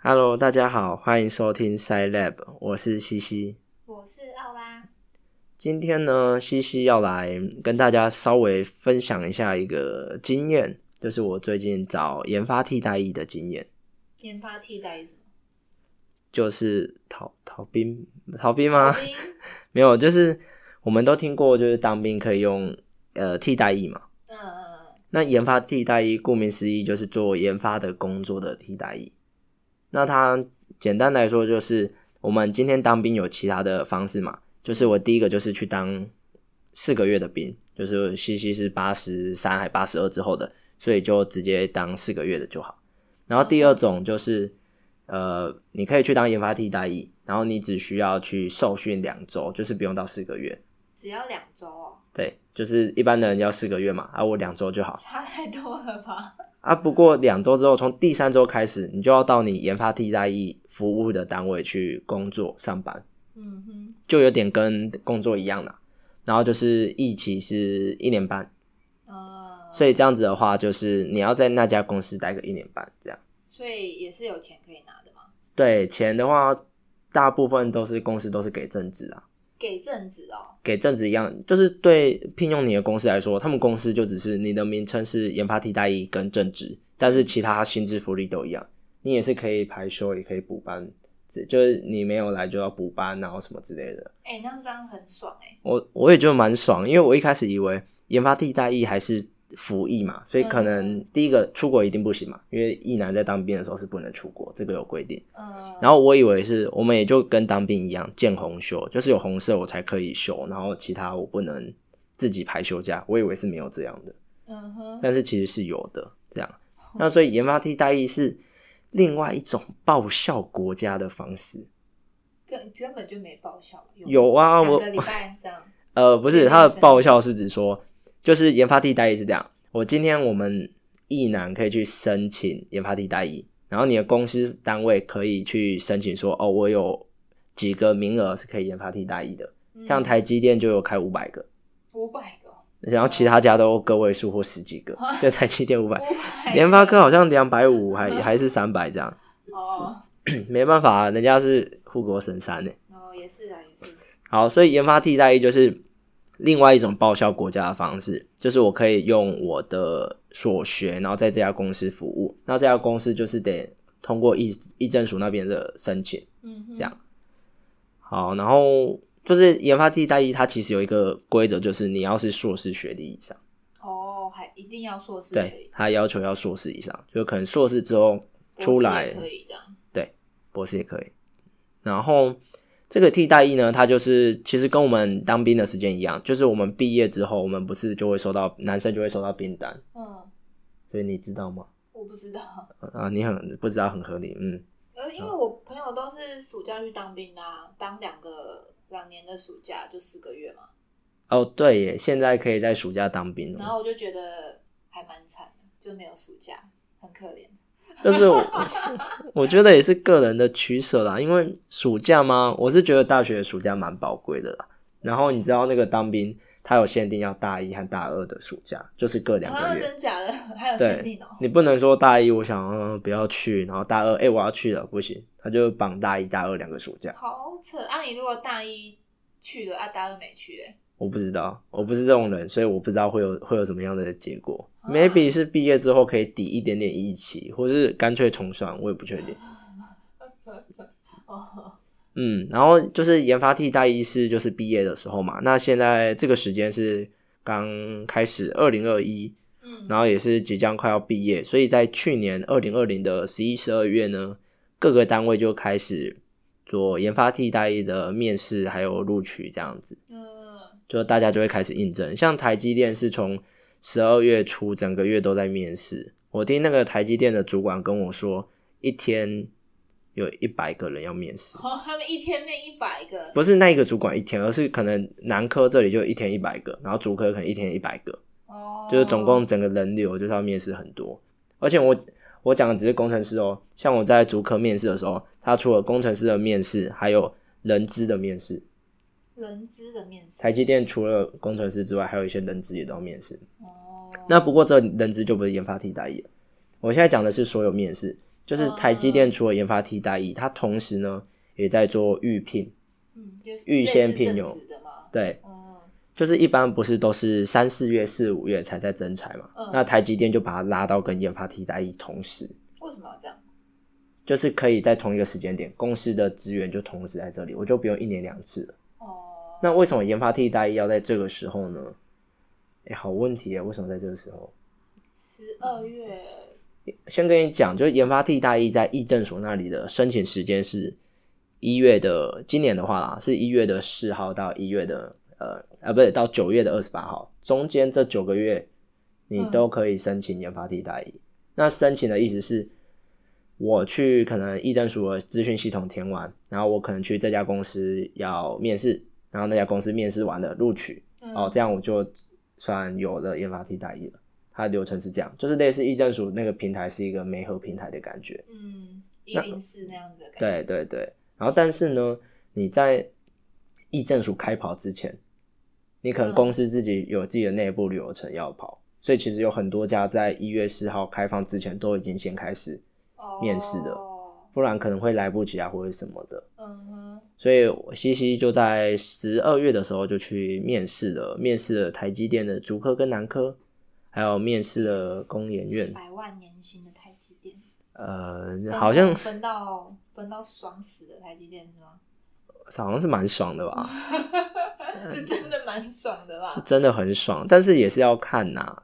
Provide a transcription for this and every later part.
Hello，大家好，欢迎收听 Side Lab，我是西西。我是奥拉。今天呢，西西要来跟大家稍微分享一下一个经验，就是我最近找研发替代役的经验，研发替代役什么？就是逃逃兵逃兵吗？没有，就是我们都听过，就是当兵可以用呃替代役嘛。嗯嗯那研发替代役，顾名思义就是做研发的工作的替代役。那它简单来说，就是我们今天当兵有其他的方式嘛？就是我第一个就是去当四个月的兵，就是西西是八十三还八十二之后的，所以就直接当四个月的就好。然后第二种就是，呃，你可以去当研发替代役，然后你只需要去受训两周，就是不用到四个月。只要两周哦，对，就是一般的人要四个月嘛，啊，我两周就好。差太多了吧？啊，不过两周之后，从第三周开始，你就要到你研发替代役服务的单位去工作上班，嗯哼，就有点跟工作一样啦。然后就是一期是一年半，哦，所以这样子的话，就是你要在那家公司待个一年半，这样。所以也是有钱可以拿的吗，对，钱的话，大部分都是公司都是给正职啊，给正职哦。给正职一样，就是对聘用你的公司来说，他们公司就只是你的名称是研发替代役跟正职，但是其他薪资福利都一样，你也是可以排休，也可以补班，就是你没有来就要补班，然后什么之类的。哎、那这样很爽哎、我我也觉得蛮爽，因为我一开始以为研发替代役还是服役嘛，所以可能第一个出国一定不行嘛，因为役男在当兵的时候是不能出国，这个有规定。嗯，然后我以为是我们也就跟当兵一样，见红休，就是有红色我才可以休，然后其他我不能自己排休假。我以为是没有这样的，嗯哼，但是其实是有的。这样，那所以研发替代役是另外一种报效国家的方式。根根本就没报效，有有啊，我两个礼拜这样，呃不是他的报效是指说，就是研发替代役是这样。我今天我们役男可以去申请研发替代役，然后你的公司单位可以去申请说，哦，我有几个名额是可以研发替代役的。像台积电就有开五百个，五百个，然后其他家都个位数或十几个，就台积电五百，联发科好像两百五，还还是三百这样，哦，没办法、啊，人家是护国神山呢。哦，也是啊，也是，好，所以研发替代役就是另外一种报销国家的方式，就是我可以用我的所学，然后在这家公司服务，那这家公司就是得通过议议政署那边的申请。嗯哼，这样好，然后就是研发替代役，它其实有一个规则，就是你要是硕士学历以上。哦，还一定要硕士对他要求要硕士以上，就可能硕士之后出来可以这样，博士也可以。然后这个替代役呢，它就是其实跟我们当兵的时间一样，就是我们毕业之后，我们不是就会收到男生就会收到兵单，嗯，所以你知道吗？我不知道，啊，你很不知道，很合理，嗯，呃，因为我朋友都是暑假去当兵的、啊，当两个两年的暑假就四个月嘛，哦，对耶，现在可以在暑假当兵了，然后我就觉得还蛮惨的，就没有暑假，很可怜。就是我我觉得也是个人的取舍啦，因为暑假嘛，我是觉得大学的暑假蛮宝贵的啦。然后你知道那个当兵，他有限定要大一和大二的暑假，就是各两啊，个月。真假的，还有限定哦、你不能说大一我想、嗯、不要去，然后大二哎、我要去了，不行，他就绑大一大二两个暑假。好扯啊！你如果大一去了，啊，大二没去嘞，我不知道，我不是这种人，所以我不知道会有会有什么样的结果。啊 maybe 是毕业之后可以抵一点点一期，或是干脆重算，我也不确定。哦，嗯，然后就是研发替代一是就是毕业的时候嘛，那现在这个时间是刚开始二零二一，嗯，然后也是即将快要毕业，所以在去年二零二零的十一、十二月呢，各个单位就开始做研发替代一的面试还有录取这样子，嗯，就大家就会开始应征。像台积电是从十二月初整个月都在面试，我听那个台积电的主管跟我说，一天有一百个人要面试。哦，他们一天面一百个，不是那一个主管一天，而是可能南科这里就一天一百个，然后主科可能一天一百个，哦，就是总共整个人流就是要面试很多。而且我我讲的只是工程师哦，像我在主科面试的时候，他除了工程师的面试，还有人资的面试。人资的面试，台积电除了工程师之外，还有一些人资也都要面试。哦，那不过这人资就不是研发替代役了。我现在讲的是所有面试，就是台积电除了研发替代役，它同时呢也在做预聘，嗯，预先聘用对，嗯，就是一般不是都是三四月、四五月才在征才嘛？嗯那台积电就把它拉到跟研发替代役同时，为什么要这样？就是可以在同一个时间点，公司的资源就同时在这里，我就不用一年两次了。哦，那为什么研发替代役要在这个时候呢？哎、好问题啊！为什么在这个时候？十二月，先跟你讲，就是研发替代役在议政署那里的申请时间是一月的，今年的话啦，是一月的四号到一月的呃啊，不是到九月的二十八号，中间这九个月你嗯都可以申请研发替代役。那申请的意思是，我去可能议政署的资讯系统填完，然后我可能去这家公司要面试，然后那家公司面试完了录取，嗯。哦，这样我就算有了研发替代役了。它的流程是这样，就是类似议政署那个平台是一个媒合平台的感觉。嗯，一那零四那样子的感觉，对对对，然后但是呢，你在议政署开跑之前，你可能嗯。公司自己有自己的内部流程要跑，所以其实有很多家在一月四号开放之前都已经先开始，哦，面试的不然可能会来不及啊或者什么的。嗯哼，所以西西就在十二月的时候就去面试了，面试了台积电的竹科跟南科，还有面试了工研院。百万年薪的台积电，呃，好像分到分到爽死的台积电是吗？好像是蛮爽的吧，是真的蛮爽的吧？是真的很爽，但是也是要看呐、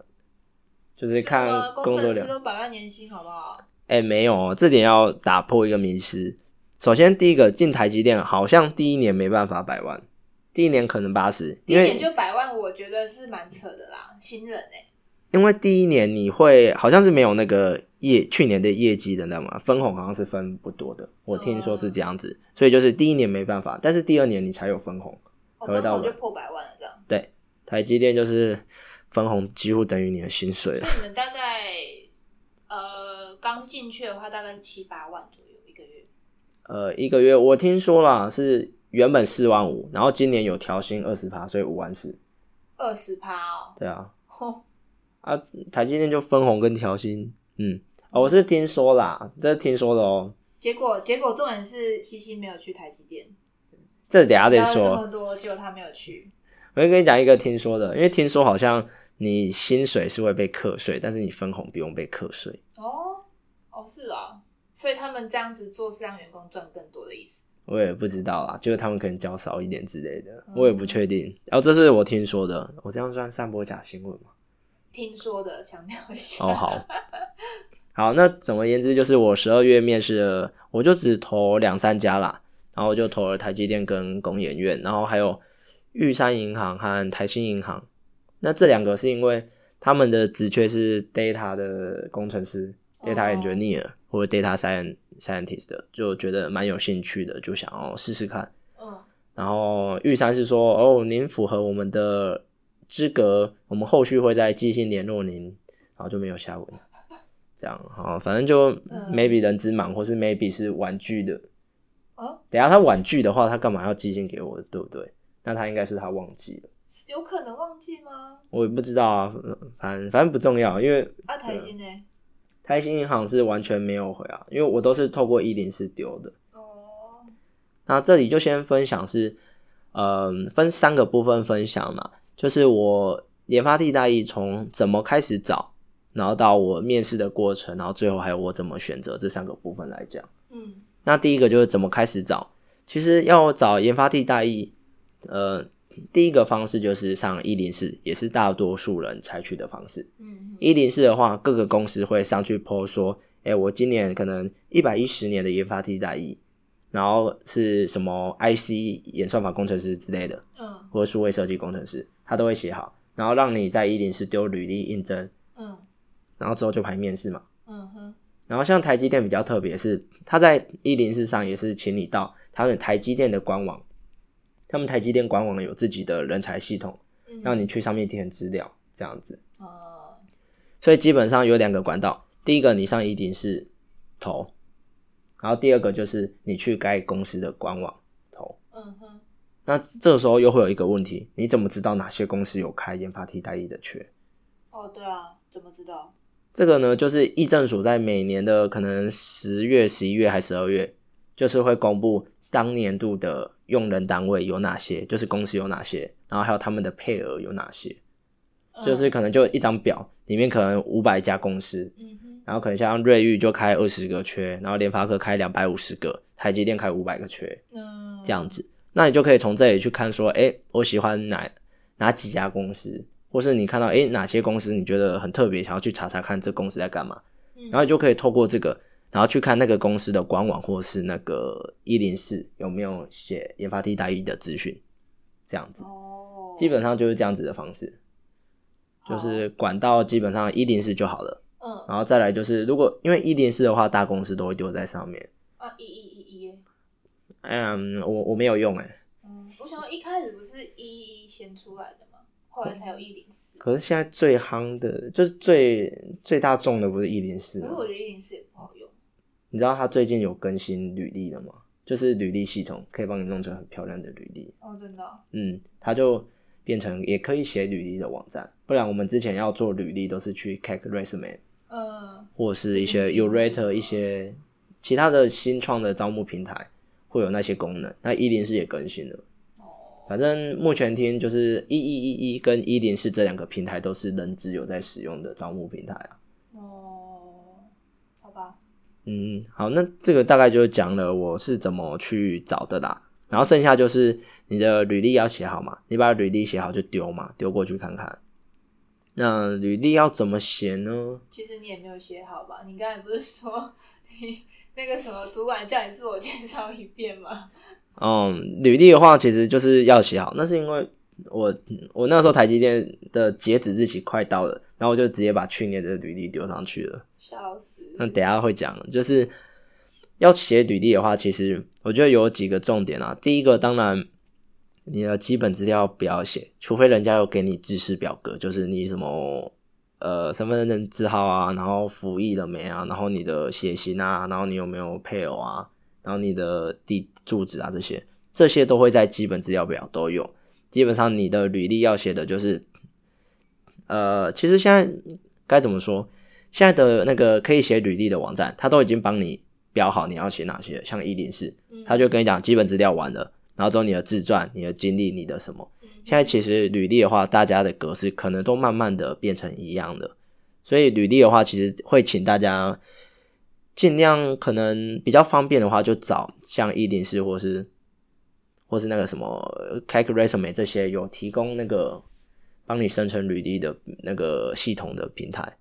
就是看工作量。百万年薪，好不好？哎、没有哦，这点要打破一个迷思。首先，第一个进台积电好像第一年没办法百万，第一年可能八十，第一年就百万，我觉得是蛮扯的啦，新人哎、因为第一年你会好像是没有那个业去年的业绩的，你知道吗？分红好像是分不多的，我听说是这样子，所以就是第一年没办法，但是第二年你才有分红。我才会到百分红就破百万了这样。对，台积电就是分红几乎等于你的薪水了。那你们大概呃刚进去的话，大概是七八万左右一个月。呃，一个月我听说啦是原本四万五，然后今年有调薪二十趴，所以五万四。二十趴哦，对啊，吼啊，台积电就分红跟调薪，嗯，哦我是听说啦，这是听说的哦，结果结果重点是西西没有去台积电，这等下再聊了这说。么多，结果他没有去。我先跟你讲一个听说的，因为听说好像你薪水是会被课税，但是你分红不用被课税。哦哦是啊，所以他们这样子做是让员工赚更多的意思。我也不知道啦，就是他们可能交少一点之类的，嗯我也不确定。然、后这是我听说的，我这样算散播假新闻吗？听说的，强调一下。哦，好，好，那总而言之，就是我十二月面试了，我就只投两三家啦，然后我就投了台积电跟工研院，然后还有玉山银行和台新银行。那这两个是因为他们的职缺是 data 的工程师、哦 data engineer 或者 data science scientist 的，就觉得蛮有兴趣的，就想要试试看。嗯然后玉山是说，哦，您符合我们的资格，我们后续会再寄信联络您，然后就没有下文。这样好，反正就嗯 maybe 人之忙，或是 maybe 是婉拒的。哦，等下他婉拒的话，他干嘛要寄信给我，对不对？那他应该是他忘记了，有可能忘记吗？我也不知道啊，反正反正不重要，因为啊，台新呢？台新银行是完全没有回啊，因为我都是透过一零四丢的。哦，那这里就先分享是，嗯、分三个部分分享啦，就是我研发替代役从怎么开始找，然后到我面试的过程，然后最后还有我怎么选择这三个部分来讲。嗯那第一个就是怎么开始找，其实要找研发替代役，呃，第一个方式就是上一零四，也是大多数人采取的方式。嗯一零四的话，各个公司会上去 po 说，哎、我今年可能一百一十年的研发替代役，然后是什么 IC 演算法工程师之类的，嗯或者数位设计工程师，他都会写好，然后让你在一零四丢履历应征，嗯然后之后就排面试嘛。嗯哼，然后像台积电比较特别是，他在一零四上也是请你到他们台积电的官网，他们台积电官网有自己的人才系统，嗯让你去上面填资料，这样子。哦所以基本上有两个管道，第一个你上一定是投，然后第二个就是你去该公司的官网投。嗯哼，那这时候又会有一个问题，你怎么知道哪些公司有开研发替代役的缺？哦对啊，怎么知道？这个呢，就是议政署在每年的可能十月、十一月还十二月，就是会公布当年度的用人单位有哪些，就是公司有哪些，然后还有他们的配额有哪些，就是可能就一张表，里面可能五百家公司，嗯，然后可能像瑞昱就开二十个缺，然后联发科开两百五十个，台积电开五百个缺，嗯，这样子，那你就可以从这里去看说，哎，我喜欢哪哪几家公司，或是你看到哎哪些公司你觉得很特别，想要去查查看这公司在干嘛，嗯。然后你就可以透过这个，然后去看那个公司的官网或是那个一零四有没有写研发替代役的资讯，这样子，哦，基本上就是这样子的方式，就是管道基本上一零四就好了。嗯然后再来就是，如果因为一零四的话，大公司都会丢在上面。啊一一一一，嗯，我我没有用哎、嗯，我想到一开始不是一一先出来的吗？后来才有一零四。可是现在最夯的，就是最最大众的不是一零四吗可是？我觉得一零四也不好用。你知道他最近有更新履历了吗？就是履历系统可以帮你弄成很漂亮的履历。哦，真的哦。嗯，它就变成也可以写履历的网站。不然我们之前要做履历都是去 Cake Resume 嗯或是一些嗯 Urate 一些其他的新创的招募平台会有那些功能。那一零四也更新了。哦，反正目前听就是一一一一跟一零四这两个平台都是人资有在使用的招募平台啊。哦。嗯，好，那这个大概就讲了我是怎么去找的啦。然后剩下就是你的履历要写好嘛，你把履历写好就丢嘛，丢过去看看。那履历要怎么写呢？其实你也没有写好吧？你刚才不是说你那个什么主管叫你自我介绍一遍吗？嗯，履历的话其实就是要写好，那是因为我我那时候台积电的截止日期快到了，然后我就直接把去年的履历丢上去了。笑死！那等下会讲，就是要写履历的话，其实我觉得有几个重点啊。第一个，当然你的基本资料不要写，除非人家有给你知识表格，就是你什么呃身份证字号啊，然后服役了没啊，然后你的血型啊，然后你有没有配偶啊，然后你的地住址啊这些，这些都会在基本资料表都有。基本上你的履历要写的就是，呃，其实现在该怎么说？现在的那个可以写履历的网站，它都已经帮你标好你要写哪些，像一零四，嗯他就跟你讲基本资料完了，然后之后你的自传、你的经历、你的什么。现在其实履历的话，大家的格式可能都慢慢的变成一样的，所以履历的话，其实会请大家尽量可能比较方便的话，就找像一零四或是或是那个什么 c a l c Resume 这些有提供那个帮你生成履历的那个系统的平台，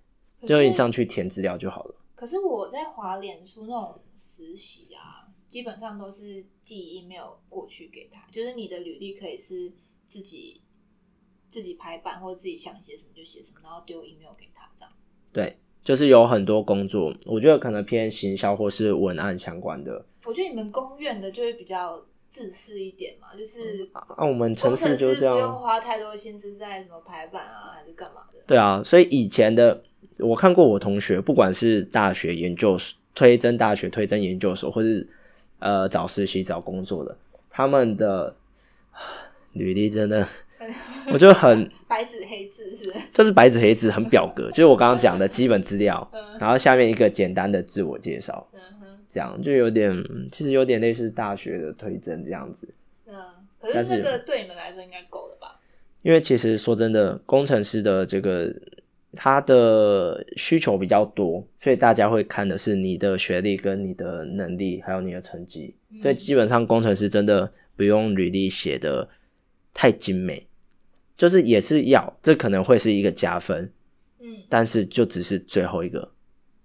就你上去填资料就好了。可是我在华脸书那种实习啊，基本上都是寄 email 过去给他，就是你的履历可以是自己自己排版或者自己想写什么就写什么，然后丢 email 给他这样。对，就是有很多工作，我觉得可能偏行销或是文案相关的。我觉得你们公院的就会比较自私一点嘛，就是啊，我们城市就是这样不用。花太多心思在什么排版啊，还是干嘛的。对啊，所以以前的我看过我同学，不管是大学研究所、推甄大学、推甄研究所，或是呃找实习、找工作的，他们的履历真的，我觉得很白纸黑字是不是？就是白纸黑字，很表格，就是我刚刚讲的基本资料，嗯然后下面一个简单的自我介绍，这样就有点，其实有点类似大学的推甄这样子。嗯，可是是这个对你们来说应该够了吧？因为其实说真的，工程师的这个他的需求比较多，所以大家会看的是你的学历跟你的能力，还有你的成绩。所以基本上工程师真的不用履历写的太精美，就是也是要，这可能会是一个加分，嗯但是就只是最后一个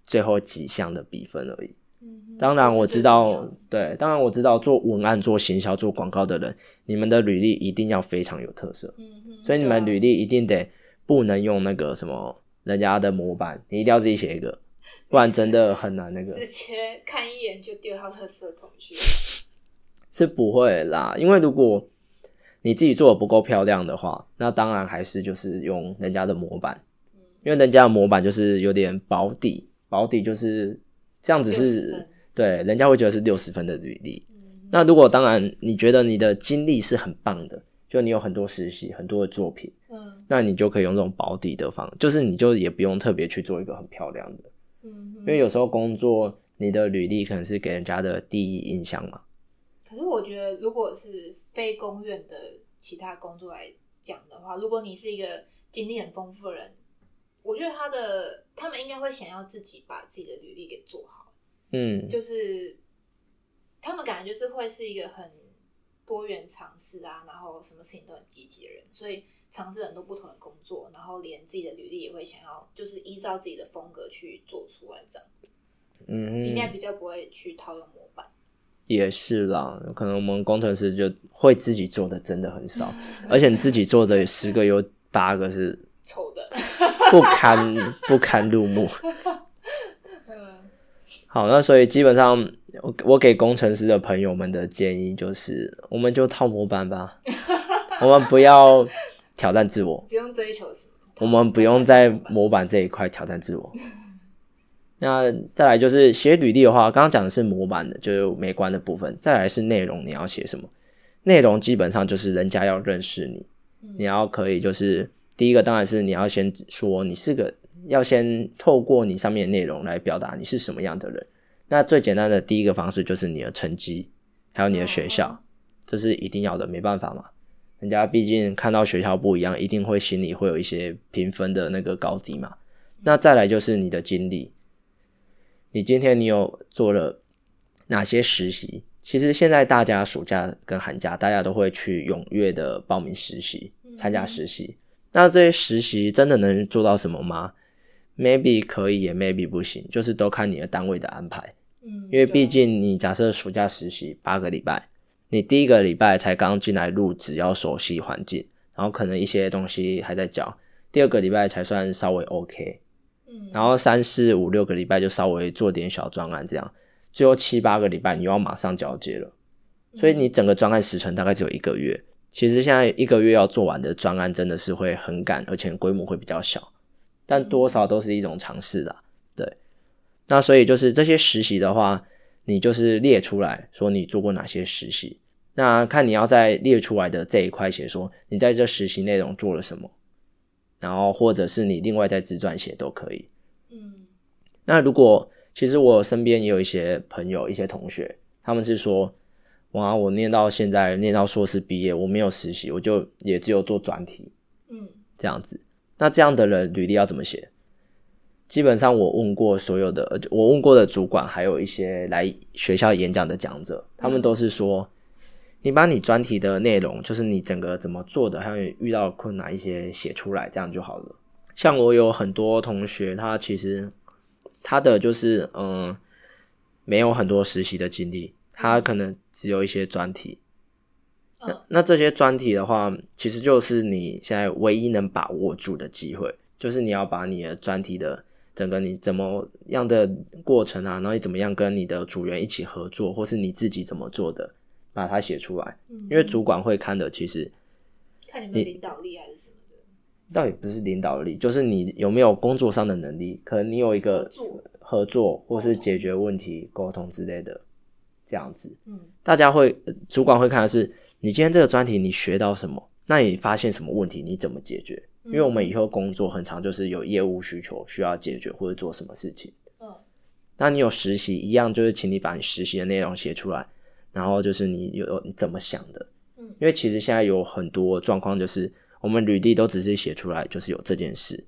最后几项的比分而已。当然我知道对，当然我知道做文案、做行销、做广告的人，你们的履历一定要非常有特色。嗯哼，所以你们履历一定得不能用那个什么人家的模板，你一定要自己写一个，不然真的很难那个直接看一眼就丢到垃圾桶去。是不会啦。因为如果你自己做的不够漂亮的话，那当然还是就是用人家的模板，因为人家的模板就是有点保底，保底就是这样子60是分对，人家会觉得是六十分的履历。嗯那如果当然你觉得你的经历是很棒的，就你有很多实习，很多的作品，嗯那你就可以用这种保底的方，就是你就也不用特别去做一个很漂亮的，嗯，因为有时候工作你的履历可能是给人家的第一印象嘛。可是我觉得，如果是非公院的其他工作来讲的话，如果你是一个经历很丰富的人，我觉得他的他们应该会想要自己把自己的履历给做好，嗯，就是他们感觉就是会是一个很多元尝试啊，然后什么事情都很积极的人，所以尝试很多不同的工作，然后连自己的履历也会想要就是依照自己的风格去做出来，这样嗯，应该比较不会去套用模板。也是啦，可能我们工程师就会自己做的真的很少，而且你自己做的十个有八个是丑的，不堪不堪入目。嗯好，那所以基本上我我给工程师的朋友们的建议就是，我们就套模板吧，我们不要挑战自我，不用追求什么，我们不用在模板这一块挑战自我。那再来就是写履历的话，刚刚讲的是模板的，就是美观的部分。再来是内容，你要写什么？内容基本上就是人家要认识你，你要可以就是第一个当然是你要先说你是个，要先透过你上面的内容来表达你是什么样的人。那最简单的第一个方式就是你的成绩，还有你的学校，这是一定要的，没办法嘛。人家毕竟看到学校不一样，一定会心里会有一些评分的那个高低嘛。那再来就是你的经历，你今天你有做了哪些实习？其实现在大家暑假跟寒假，大家都会去踊跃的报名实习，参加实习。那这些实习真的能做到什么吗？Maybe 可以，也 maybe 不行，就是都看你的单位的安排。嗯，因为毕竟你假设暑假实习八个礼拜，你第一个礼拜才刚进来入职，要熟悉环境，然后可能一些东西还在教，第二个礼拜才算稍微 OK，嗯，然后三四五六个礼拜就稍微做点小专案这样，最后七八个礼拜你又要马上交接了，所以你整个专案时程大概只有一个月。其实现在一个月要做完的专案真的是会很赶，而且规模会比较小，但多少都是一种尝试啦。对，那所以就是这些实习的话，你就是列出来说你做过哪些实习，那看你要在列出来的这一块写说你在这实习内容做了什么，然后或者是你另外在自传写都可以。嗯那如果其实我身边也有一些朋友、一些同学，他们是说，哇，我念到现在，念到硕士毕业，我没有实习，我就也只有做专题嗯这样子。那这样的人履历要怎么写？基本上我问过所有的，呃我问过的主管，还有一些来学校演讲的讲者，他们都是说，你把你专题的内容，就是你整个怎么做的，还有遇到困难一些写出来，这样就好了。像我有很多同学，他其实他的就是嗯，没有很多实习的经历，他可能只有一些专题。那嗯。那这些专题的话，其实就是你现在唯一能把握住的机会，就是你要把你的专题的整个你怎么样的过程啊，然后你怎么样跟你的组员一起合作，或是你自己怎么做的，把它写出来。嗯，因为主管会看的，其实看你们领导力还是什么的，倒也不是领导力，就是你有没有工作上的能力，可能你有一个合作。或是解决问题、沟通之类的，这样子。嗯。大家会呃主管会看的是你今天这个专题你学到什么，那你发现什么问题你怎么解决？因为我们以后工作很常就是有业务需求需要解决或者做什么事情，嗯那你有实习一样，就是请你把你实习的内容写出来，然后就是你有你怎么想的，嗯因为其实现在有很多状况就是我们履历都只是写出来就是有这件事，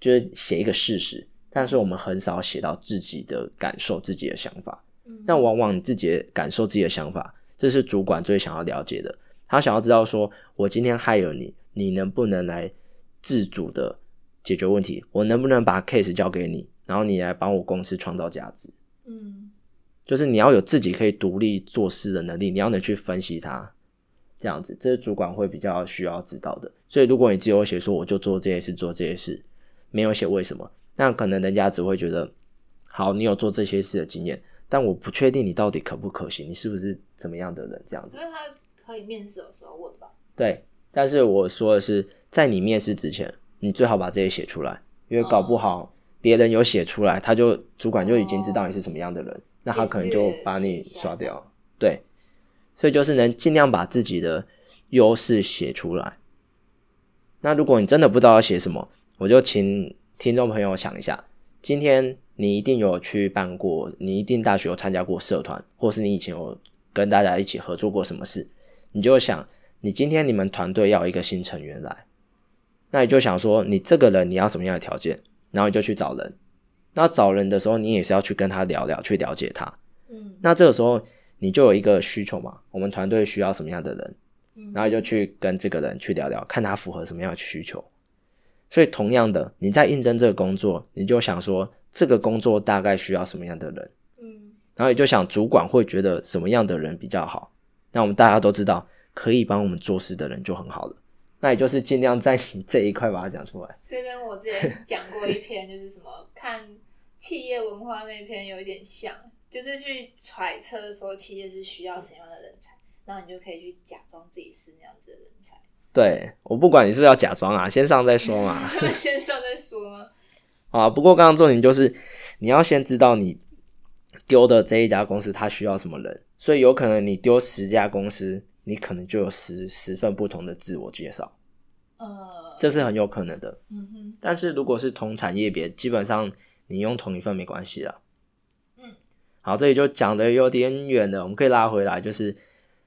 就是写一个事实，但是我们很少写到自己的感受、自己的想法。嗯，那往往你自己的感受、自己的想法，这是主管最想要了解的。他想要知道说，我今天 hire 你，你能不能来自主的解决问题？我能不能把 case 交给你，然后你来帮我公司创造价值？嗯就是你要有自己可以独立做事的能力，你要能去分析它，这样子，这是主管会比较需要知道的。所以，如果你只有写说我就做这些事，做这些事，没有写为什么，那可能人家只会觉得，好，你有做这些事的经验，但我不确定你到底可不可行，你是不是怎么样的人，这样子所。以他可以面试的时候问吧。对，但是我说的是，在你面试之前，你最好把这些写出来，因为搞不好别人有写出来，他就主管就已经知道你是什么样的人，那他可能就把你刷掉。对，所以就是能尽量把自己的优势写出来。那如果你真的不知道要写什么，我就请听众朋友想一下，今天你一定有去办过，你一定大学有参加过社团，或是你以前有跟大家一起合作过什么事，你就想，你今天你们团队要一个新成员来，那你就想说，你这个人你要什么样的条件，然后你就去找人。那找人的时候，你也是要去跟他聊聊，去了解他。嗯那这个时候你就有一个需求嘛，我们团队需要什么样的人，嗯然后你就去跟这个人去聊聊，看他符合什么样的需求。所以同样的，你在应征这个工作，你就想说这个工作大概需要什么样的人，嗯然后也就想主管会觉得什么样的人比较好。那我们大家都知道，可以帮我们做事的人就很好了。那也就是尽量在你这一块把它讲出来。这跟我之前讲过一篇，就是什么看企业文化那篇有一点像，就是去揣测说企业是需要什么样的人才，然后你就可以去假装自己是那样子的人才。对我不管你是不是要假装啊，先上再说嘛。先上再说吗？啊，不过刚刚重点就是你要先知道你丢的这一家公司它需要什么人，所以有可能你丢十家公司，你可能就有十十份不同的自我介绍，呃，这是很有可能的。嗯哼，但是如果是同产业别，基本上你用同一份没关系啦。嗯，好，这里就讲的有点远了，我们可以拉回来，就是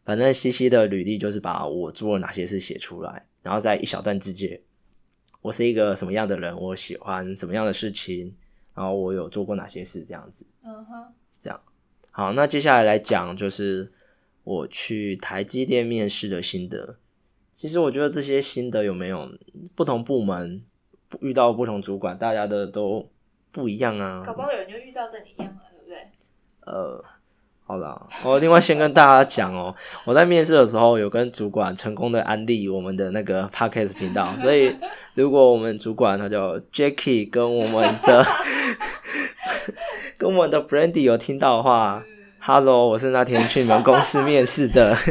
反正西西的履历就是把我做了哪些事写出来，然后在一小段字节，我是一个什么样的人，我喜欢什么样的事情，然后我有做过哪些事，这样子。嗯哼，好，那接下来来讲就是我去台积电面试的心得。其实我觉得这些心得有没有不同部门遇到不同主管，大家的都不一样啊。搞不好有人就遇到跟你一样了，对不对？呃，好啦，我另外先跟大家讲哦，我在面试的时候有跟主管成功的安利我们的那个 podcast 频道，所以如果我们主管他叫 Jacky 跟我们的 跟我们的 Brandy 有听到的话，Hello，我是那天去你们公司面试的，太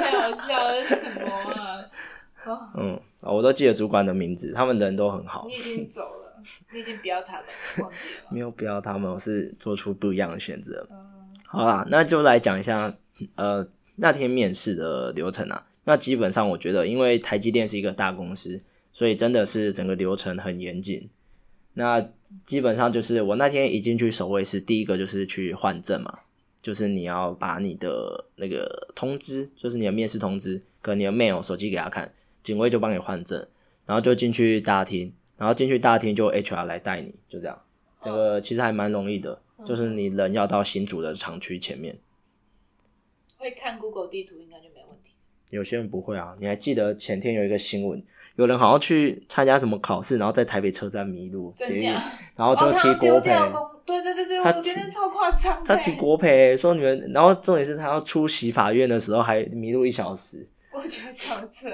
太好笑了，什么啊？哦，嗯，我都记得主管的名字，他们人都很好你，已经走了，你已经不要他了，忘记了？没有不要他们，我是做出不一样的选择。嗯好啦，那就来讲一下，呃，那天面试的流程啊。那基本上我觉得，因为台积电是一个大公司，所以真的是整个流程很严谨。那基本上就是我那天一进去守卫室，第一个就是去换证嘛，就是你要把你的那个通知，就是你的面试通知跟你的 mail 手机给他看，警卫就帮你换证，然后就进去大厅，然后进去大厅就 HR 来带你，就这样。这个其实还蛮容易的，就是你人要到新竹的厂区前面。会看 Google 地图应该就没问题。有些人不会啊，你还记得前天有一个新闻，有人好像去参加什么考试，然后在台北车站迷路，真假？然后就哦，提国赔，掉公，对对对对，他我觉得超夸张的。他提国赔，说你们，然后重点是他要出席法院的时候还迷路一小时。我觉得超扯，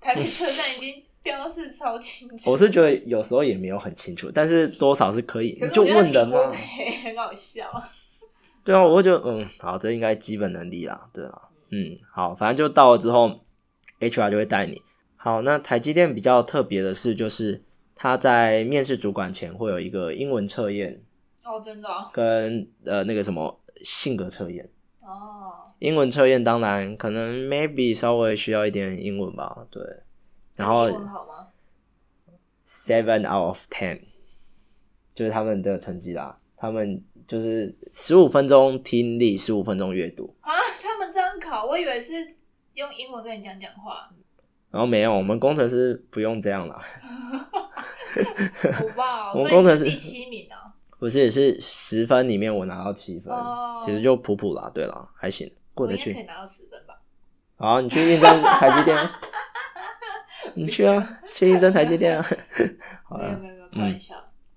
台北车站已经标示超清楚。我是觉得有时候也没有很清楚，但是多少是可以，可你就问人嘛。很好笑。对啊，我会觉得嗯，好，这应该基本能力啦，对啊，嗯，好，反正就到了之后，HR 就会带你。好，那台积电比较特别的是，就是他在面试主管前会有一个英文测验哦，真的哦。跟呃那个什么性格测验。哦，英文测验当然可能 maybe 稍微需要一点英文吧，对。然后？seven out of ten 就是他们的成绩啦，他们就是十五分钟听力，十五分钟阅读。啊，他们这样考，我以为是用英文跟你讲讲话。然后没有，我们工程师不用这样啦，好吧，我们工程师第七名啊。不是是十分里面我拿到七分，哦其实就普普啦，对啦，还行，过得去。可以拿到十分吧？好，你去应征台积电啊，你去啊，去应征台积电 啊。好了，没有没有，开玩笑。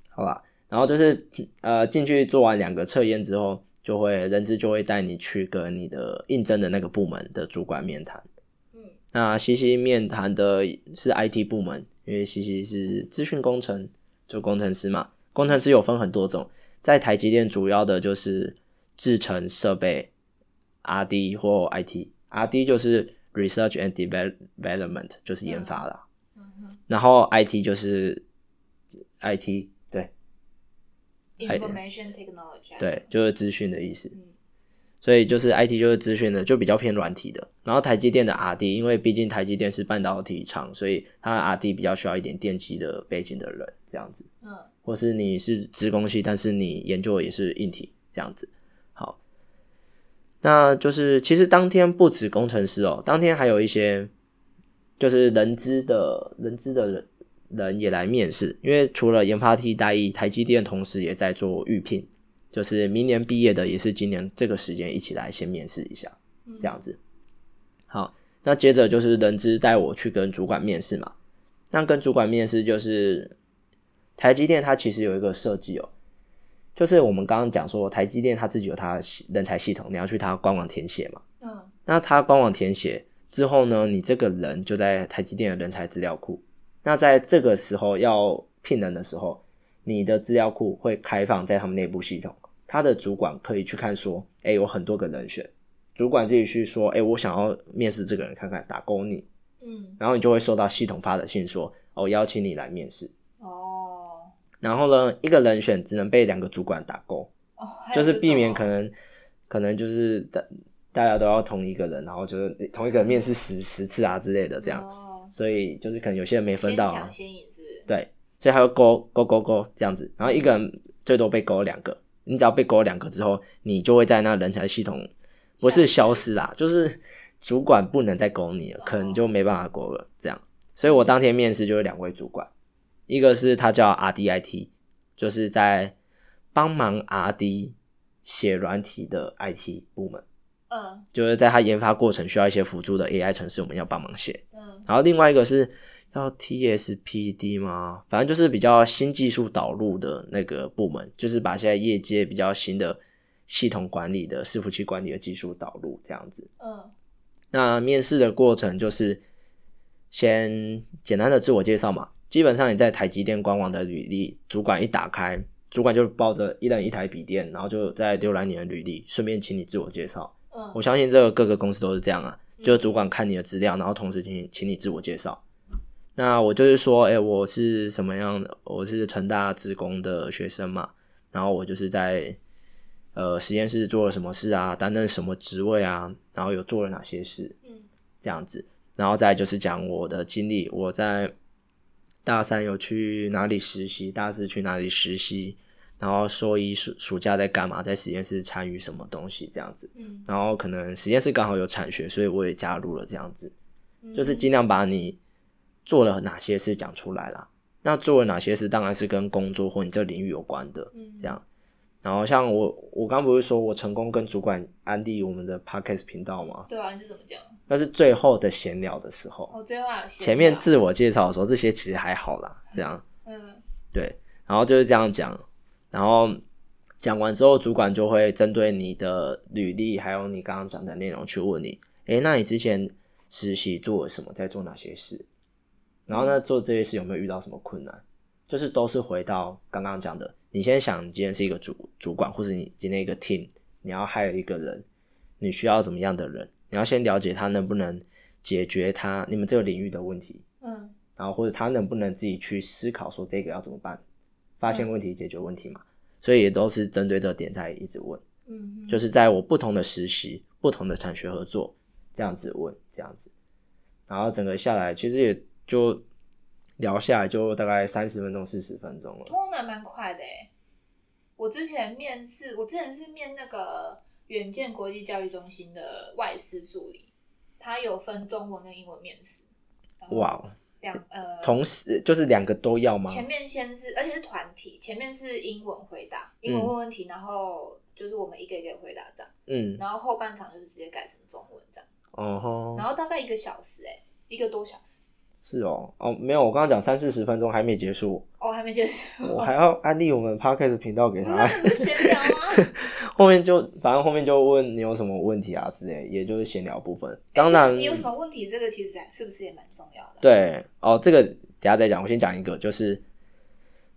好吧，然后就是呃进去做完两个测验之后，就会人资就会带你去跟你的应征的那个部门的主管面谈。嗯那西西面谈的是 IT 部门，因为西西是资讯工程，就工程师嘛。工程师有分很多种，在台积电主要的就是制程设备 RD 或 IT。RD 就是 Research and Development，就是研发啦。然后 IT 就是 IT，对，information technology 对，就是资讯的意思。嗯所以就是 IT 就是资讯的，就比较偏软体的。然后台积电的 RD，因为毕竟台积电是半导体厂，所以它的 RD 比较需要一点电机的背景的人，这样子。嗯或是你是职工系，但是你研究的也是硬体这样子。好，那就是其实当天不止工程师哦，当天还有一些就是人资的人资的人人也来面试，因为除了研发替代役，台积电同时也在做预聘，就是明年毕业的也是今年这个时间一起来先面试一下，这样子。好，那接着就是人资带我去跟主管面试嘛，那跟主管面试就是。台积电它其实有一个设计哦，就是我们刚刚讲说，台积电它自己有它的人才系统，你要去它官网填写嘛。嗯那它官网填写之后呢，你这个人就在台积电的人才资料库。那在这个时候要聘人的时候，你的资料库会开放在他们内部系统，他的主管可以去看说，哎，有很多个人选，主管自己去说，哎，我想要面试这个人看看，打勾你，嗯然后你就会收到系统发的信说，哦，邀请你来面试。哦然后呢，一个人选只能被两个主管打勾，哦，就是避免可能可能就是大大家都要同一个人，然后就是同一个人面试十十次啊之类的这样，哦。所以就是可能有些人没分到啊？对，所以还会勾勾勾勾这样子，然后一个人最多被勾两个，你只要被勾两个之后，你就会在那人才系统不是消失啦，就是主管不能再勾你了，可能就没办法勾了这样。所以我当天面试就是两位主管，一个是它叫 RDIT，就是在帮忙 RD 写软体的 IT 部门，嗯就是在他研发过程需要一些辅助的 AI 程式，我们要帮忙写。嗯然后另外一个是要 TSPD 吗？反正就是比较新技术导入的那个部门，就是把现在业界比较新的系统管理的伺服器管理的技术导入这样子。嗯那面试的过程就是先简单的自我介绍嘛，基本上你在台积电官网的履历，主管一打开，主管就抱着一人一台笔电，然后就在浏览你的履历，顺便请你自我介绍。嗯我相信这个各个公司都是这样啊，就是主管看你的资料，然后同时请请你自我介绍。那我就是说，哎、我是什么样的？我是成大职工的学生嘛，然后我就是在呃实验室做了什么事啊，担任什么职位啊，然后有做了哪些事，嗯这样子，然后再就是讲我的经历，我在大三有去哪里实习，大四去哪里实习，然后说一暑暑假在干嘛，在实验室参与什么东西这样子，嗯然后可能实验室刚好有产学，所以我也加入了这样子，嗯，就是尽量把你做了哪些事讲出来啦。那做了哪些事，当然是跟工作或你这领域有关的，嗯这样。然后像我，我刚不是说我成功跟主管安利我们的 podcast 频道吗？对啊，你是怎么讲？那是最后的闲聊的时候，哦，最后还有闲前面自我介绍的时候，这些其实还好啦，这样嗯对，然后就是这样讲，然后讲完之后，主管就会针对你的履历还有你刚刚讲的内容去问你，诶，那你之前实习做了什么，在做哪些事？然后呢，做这些事有没有遇到什么困难？就是都是回到刚刚讲的，你先想，你今天是一个主主管，或是你今天一个 team，你要 hire 一个人，你需要怎么样的人？你要先了解他能不能解决他你们这个领域的问题，嗯然后或者他能不能自己去思考说这个要怎么办，发现问题、解决问题嘛。所以也都是针对这个点在一直问，嗯，嗯就是在我不同的实习、不同的产学合作这样子问，这样子，然后整个下来其实也就聊下来就大概三十分钟、四十分钟了。通常蛮快的诶。我之前面试，我之前是面那个远见国际教育中心的外事助理，他有分中文跟英文面试。哇，哦两呃，同时就是两个都要吗？前面先是，而且是团体，前面是英文回答，英文嗯问问题，然后就是我们一个一个回答这样，嗯，然后后半场就是直接改成中文这样，哦吼然，后大概一个小时哎、一个多小时。是哦，哦，没有，我刚刚讲三四十分钟还没结束，哦，还没结束，我还要安利我们 podcast 频道给他闲聊吗？后面就反正后面就问你有什么问题啊之类，也就是闲聊部分。当然，哎你有什么问题？这个其实是不是也蛮重要的？，对哦，这个等下再讲。我先讲一个，就是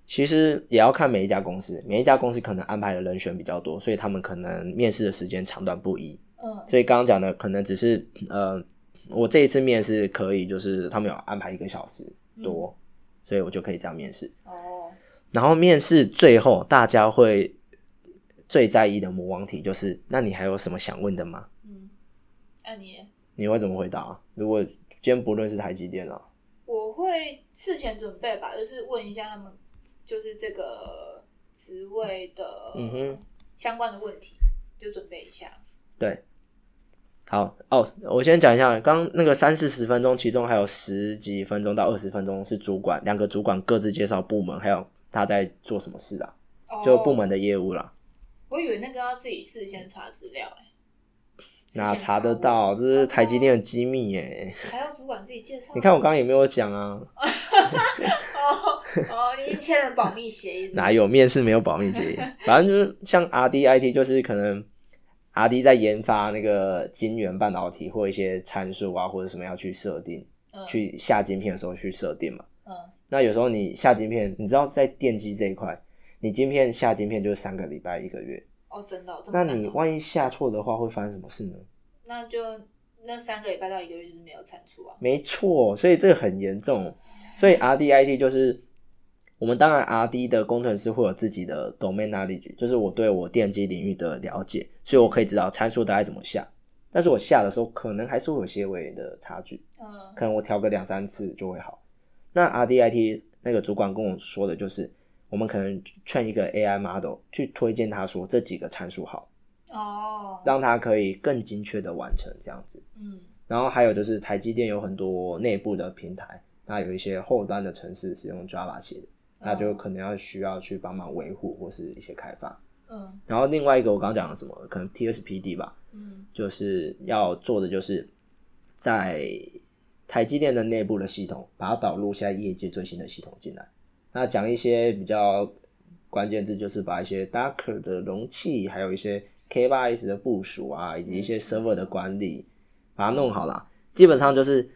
其实也要看每一家公司，每一家公司可能安排的人选比较多，所以他们可能面试的时间长短不一。嗯所以刚刚讲的可能只是呃，我这一次面试可以，就是他们有安排一个小时多，所以我就可以这样面试。哦，然后面试最后大家会最在意的魔王题就是，那你还有什么想问的吗？嗯，那、你你会怎么回答啊？如果今天不论是台积电啊，我会事前准备吧，就是问一下他们，就是这个职位的嗯哼相关的问题，就准备一下。对，好哦，我先讲一下，刚刚那个三四十分钟，其中还有十几分钟到二十分钟是主管，两个主管各自介绍部门，还有他在做什么事啊，就部门哦，的业务啦。我以为那个要自己事先查资料、欸，哪查得到？这是台积查电的机密耶！不到还要主管自己介绍。你看我刚刚也没有讲啊，哦哦，你已经签了保密协议是是，哪有面试没有保密协议？反正就是像 R D I T，就是可能 R D 在研发那个晶圆半导体或一些参数啊，或者什么要去设定，嗯去下晶片的时候去设定嘛。嗯那有时候你下晶片，你知道在电机这一块，你晶片下晶片就是三个礼拜一个月，哦，真的、哦，那你万一下错的话，会发生什么事呢？那就那三个礼拜到一个月就是没有产出啊。没错，所以这个很严重。所以 R D I T 就是我们当然 R D 的工程师会有自己的 domain knowledge，就是我对我电机领域的了解，所以我可以知道参数大概怎么下。但是我下的时候可能还是会有些微的差距，嗯可能我调个两三次就会好。那 R D I T 那个主管跟我说的就是，我们可能劝一个 A I model 去推荐他说这几个参数好，哦，让他可以更精确的完成这样子。嗯然后还有就是台积电有很多内部的平台，那有一些后端的程式是用 Java 写的，那就可能要需要去帮忙维护或是一些开发。嗯然后另外一个我刚刚讲了什么，可能 TSPD 吧，嗯就是要做的就是在台积电的内部的系统，把它导入现在业界最新的系统进来。那讲一些比较关键字，就是把一些 Docker 的容器，还有一些 K8s 的部署啊，以及一些嗯 server 的管理，把它弄好啦。基本上就是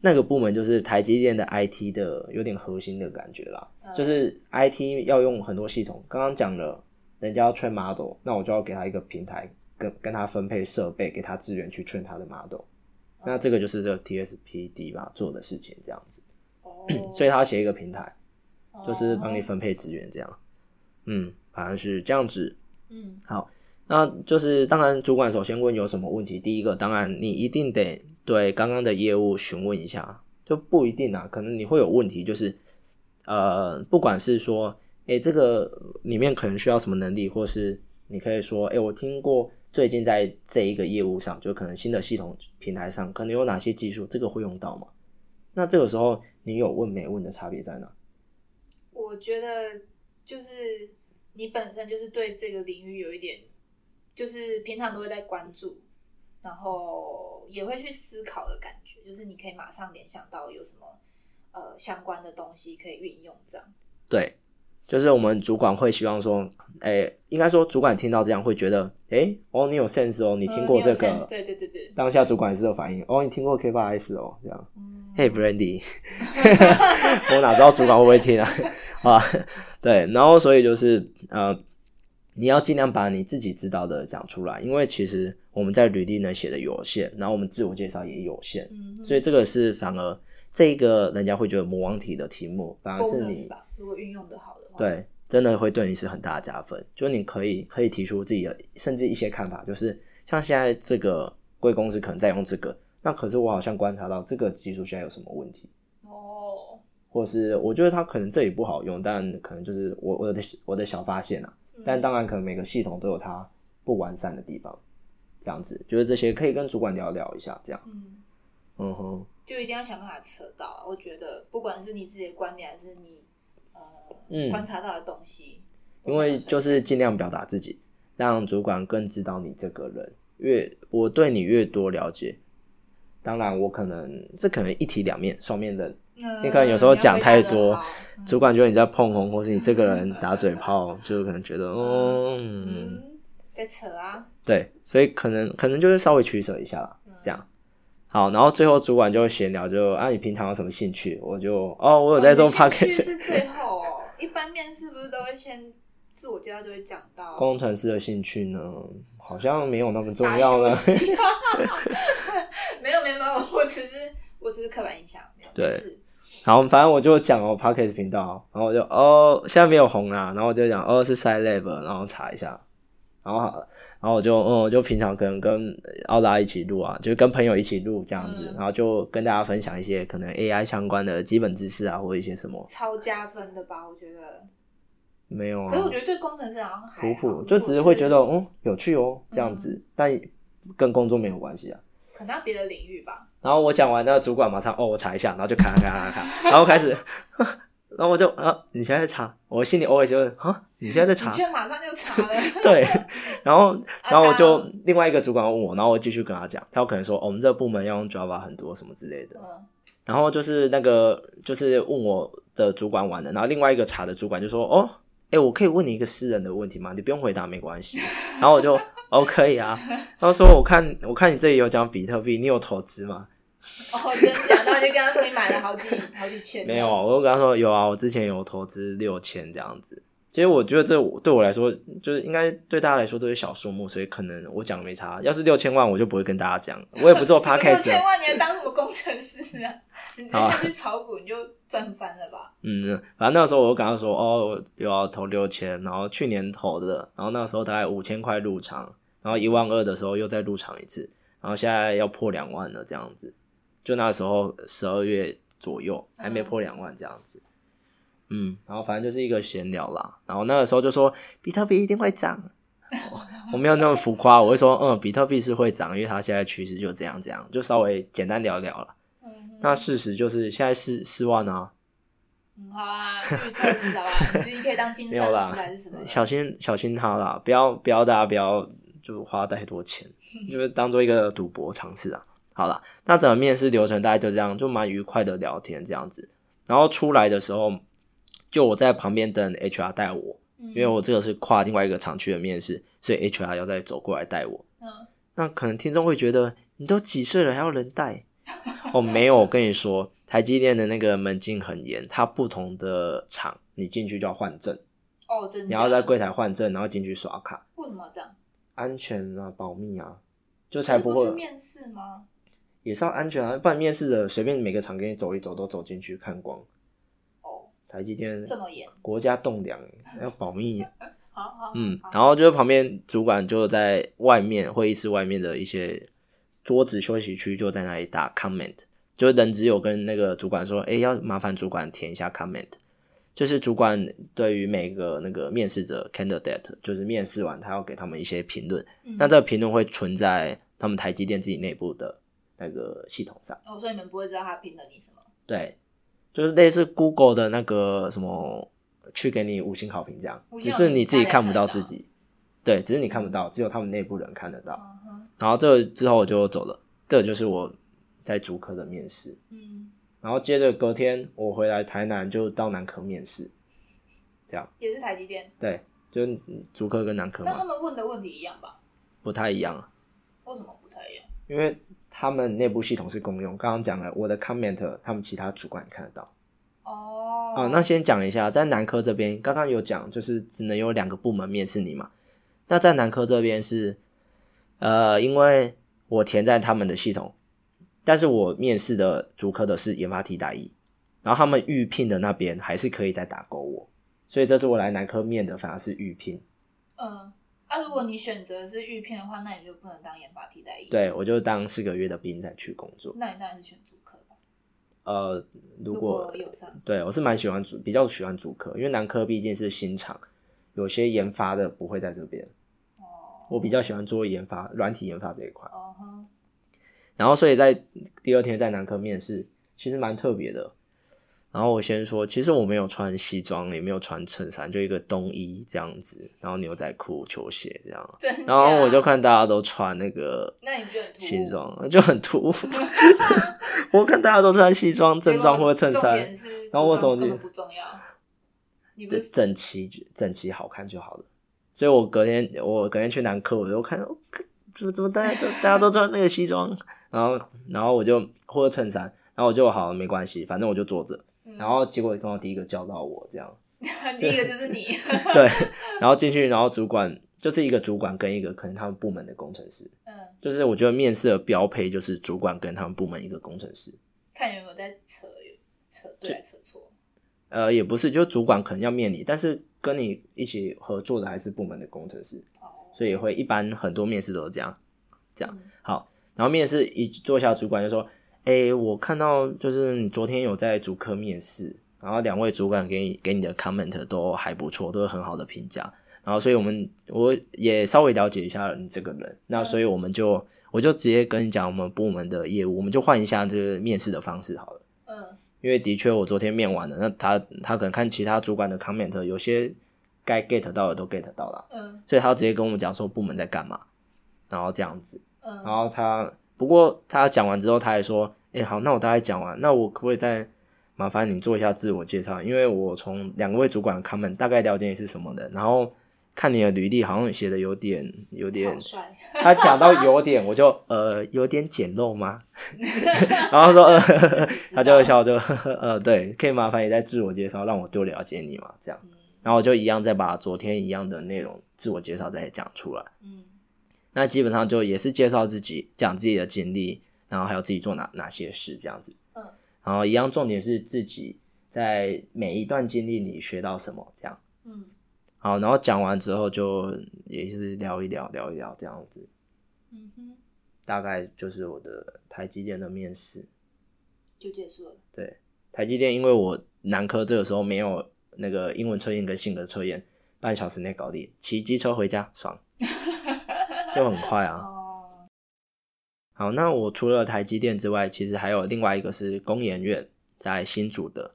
那个部门就是台积电的 IT 的有点核心的感觉啦，嗯就是 IT 要用很多系统。刚刚讲了，人家要 train model，那我就要给他一个平台，跟跟他分配设备，给他资源去 train 他的 model。那这个就是这个 TSPD 吧做的事情这样子，哦，所以他要写一个平台，就是帮你哦分配资源这样。嗯，反正是这样子。嗯好那就是当然，主管首先问有什么问题。第一个，当然你一定得对刚刚的业务询问一下，就不一定啊，可能你会有问题，就是呃，不管是说，诶、这个里面可能需要什么能力，或是你可以说，诶、我听过最近在这一个业务上，就可能新的系统平台上，可能有哪些技术，这个会用到吗？那这个时候你有问没问的差别在哪？我觉得就是你本身就是对这个领域有一点，就是平常都会在关注，然后也会去思考的感觉，就是你可以马上联想到有什么呃相关的东西可以运用，这样。对，就是我们主管会希望说，哎、应该说主管听到这样会觉得，哎、哦，你有 sense 哦，你听过这个，对对对对，当下主管是有反应，哦，你听过 K 八 S 哦，这样，嗯，嘿、Brandy，我哪知道主管会不会听啊？啊，对，然后所以就是呃，你要尽量把你自己知道的讲出来，因为其实我们在履历能写的有限，然后我们自我介绍也有限，嗯，所以这个是反而这一个人家会觉得魔王体的题目，反而是你，如果运用的好的话，，对，真的会对你是很大的加分。就你可以可以提出自己的，甚至一些看法，就是像现在这个贵公司可能在用这个，那可是我好像观察到这个技术现在有什么问题，哦，或是我觉得它可能这里不好用，但可能就是我我的我的小发现啊。嗯但当然，可能每个系统都有它不完善的地方，这样子，就是这些可以跟主管聊聊一下，这样，嗯，嗯哼，就一定要想办法扯到啊。我觉得不管是你自己的观点，还是你呃、嗯观察到的东西，因为就是尽量表达自己，让主管更知道你这个人。越我对你越多了解，当然我可能这可能一体两面，双面人。嗯你可能有时候讲太多主管觉得你在碰红，或是你这个人打嘴炮，就可能觉得，哦嗯，嗯，在扯啊，对，所以可能可能就是稍微取舍一下啦，嗯。这样。好，然后最后主管就闲聊，就啊，你平常有什么兴趣？我就哦，我有在做哦你的 p o 兴 c 趣 a s t 是最后哦，一般面试不是都会先自我介绍就会讲到。工程师的兴趣呢，好像没有那么重要呢。游。戏。没有没有没有，我只是我只是刻板印象，没有对好，反正我就讲哦 p o c k e t 频道，然后我就哦，现在没有红啦，然后我就讲哦是 Side Lab，然后查一下，然后好然后我就嗯，我就平常可能跟奥拉一起录啊，就是跟朋友一起录这样子，嗯然后就跟大家分享一些可能 AI 相关的基本知识啊，或者一些什么超加分的吧？我觉得。没有啊可是，我觉得对工程师好像还好普普，就只是会觉得嗯有趣哦这样嗯子，但跟工作没有关系啊。可能要别的领域吧。然后我讲完，那个主管马上哦，我查一下，然后就咔咔咔咔，然后开始，然后我就啊，你现在在查，我心里 always 就是啊，你现在在查你，却马上就查了。对，然后然后我就啊另外一个主管问我，然后我继续跟他讲，他有可能说、哦我们这个部门要用 Java 很多什么之类的，嗯，然后就是那个就是问我的主管玩的，然后另外一个查的主管就说哦，哎，我可以问你一个私人的问题吗？你不用回答没关系，然后我就哦可以啊，然后说我看我看你这里有讲比特币，你有投资吗？哦，真假？然后我就跟他说你买了好几好几千。没有啊，我就跟他说有啊，我之前有投资六千这样子。其实我觉得这对我来说，就是应该对大家来说都是小数目，所以可能我讲没差。要是六千万，我就不会跟大家讲，我也不做 六千。万你还当什么工程师啊？你直接去炒股你就赚翻了吧？嗯，反正那个时候我就跟他说，哦，又要投六千，然后去年投的，然后那时候大概五千块入场，然后一万二的时候又再入场一次，然后现在要破两万了这样子。就那时候十二月左右还没破两万这样子。嗯，然后反正就是一个闲聊啦。然后那个时候就说比特币一定会涨，我没有那么浮夸，我会说嗯，比特币是会涨，因为它现在趋势就这样这样，就稍微简单聊聊了。嗯那事实就是现在是四万啊，嗯，好啊，去测试好吧？你可以当金算师还是什么？小心小心他啦，不要不要大家不要就花太多钱，就是当做一个赌博尝试啊。好了，那整个面试流程大概就这样，就蛮愉快的聊天这样子。然后出来的时候，就我在旁边等 HR 带我，因因为我这个是跨另外一个厂区的面试，所以 HR 要再走过来带我。嗯那可能听众会觉得你都几岁了还要人带？哦，没有，我跟你说，台积电的那个门禁很严，它不同的厂你进去就要换证，哦，真的。你要在柜台换证，然后进去刷卡。为什么要这样？安全啊，保密啊，就才不会面试吗？也是要安全啊，不然面试者随便每个厂给你走一走都走进去看光。哦，台积电这么严。国家栋梁要保密，好好，嗯，然后就是旁边主管就在外面会议室外面的一些桌子休息区就在那里打 comment，就是人只有跟那个主管说，哎、要麻烦主管填一下 comment。就是主管对于每个那个面试者 candidate，就是面试完他要给他们一些评论，嗯那这个评论会存在他们台积电自己内部的那个系统上。哦，所以你们不会知道他评了你什么？对，就是类似 Google 的那个什么，去给你五星好评这样只是你自己看不到自己。对，只是你看不到，只有他们内部人看得到。然后这之后我就走了，这就是我在竹科的面试。嗯，然后接着隔天我回来台南就到南科面试，这样也是台积电，对，就竹科跟南科但他嘛们问的问题一样吧？不太一样啊，为什么不太一样？因为他们内部系统是公用。刚刚讲了我的 comment，他们其他主管也看得到。哦，啊，那先讲一下，在南科这边，刚刚有讲，就是只能有两个部门面试你嘛。那在南科这边是，呃，因为我填在他们的系统，但是我面试的主科的是研发替代役，然后他们预聘的那边还是可以再打勾我，所以这次我来南科面的反而是预聘，嗯，啊，如果你选择是预聘的话，那你就不能当研发替代役。，对我就当四个月的兵再去工作。那你当然是选主科吧。呃，如如果有上，对我是蛮喜欢主，比较喜欢主科，因为南科毕竟是新厂，有些研发的不会在这边。哦，我比较喜欢做研发、软体研发这一块。哦哼，然后，所以在第二天在南科面试，其实蛮特别的。然后我先说，其实我没有穿西装，也没有穿衬衫，就一个冬衣这样子，然后牛仔裤、球鞋这样。真然后我就，看大家都穿那个那你不就很突兀西装，就很突兀。我看大家都穿西装、正装或者衬衫然后我总结根本不重要。你不，是整齐整齐好看就好了。所以我隔天我隔天去南科，我就看，哦怎么怎么大家都大家都穿那个西装，然后然后我就或者衬衫，然后我就好没关系，反正我就坐着。嗯然后结果刚好第一个叫到我这样，第一个就是你，对，然后进去，然后主管就是一个主管跟一个可能他们部门的工程师，嗯，就是我觉得面试的标配就是主管跟他们部门一个工程师。看有没有在扯扯对扯错。呃，也不是，就主管可能要面你，但是跟你一起合作的还是部门的工程师。哦，所以会一般很多面试都是这样。这样嗯好，然后面试一坐下，主管就说：“哎、我看到就是你昨天有在主科面试，然后两位主管给你给你的 comment 都还不错，都是很好的评价。然后所以我们我也稍微了解一下你这个人，那所以我们就我就直接跟你讲我们部门的业务，我们就换一下这个面试的方式好了。嗯因为的确我昨天面完了，那他他可能看其他主管的 comment，有些该 get 到的都 get 到了，嗯所以他直接跟我们讲说部门在干嘛，然后这样子。嗯，然后他不过他讲完之后，他还说：“哎、好，那我大概讲完，那我可不可以再麻烦你做一下自我介绍？因为我从两位主管的 comment 大概了解你是什么的，然后看你的履历好像写的有点有点 他讲到有点，我就呃有点简陋吗？然后说呃，他就笑就 呃对，可以麻烦你再自我介绍，让我多了解你嘛，这样。嗯然后我就一样再把昨天一样的内容自我介绍再讲出来。嗯那基本上就也是介绍自己，讲自己的经历，然后还有自己做哪哪些事这样子。嗯然后一样重点是自己在每一段经历里学到什么这样。嗯好，然后讲完之后就也是聊一聊聊一聊这样子，嗯哼，大概就是我的台积电的面试。就结束了。对，台积电因为我南科这个时候没有那个英文测验跟性格测验，半小时内搞定，骑机车回家爽，就很快啊。哦，好，那我除了台积电之外，其实还有另外一个是工研院，在新竹的，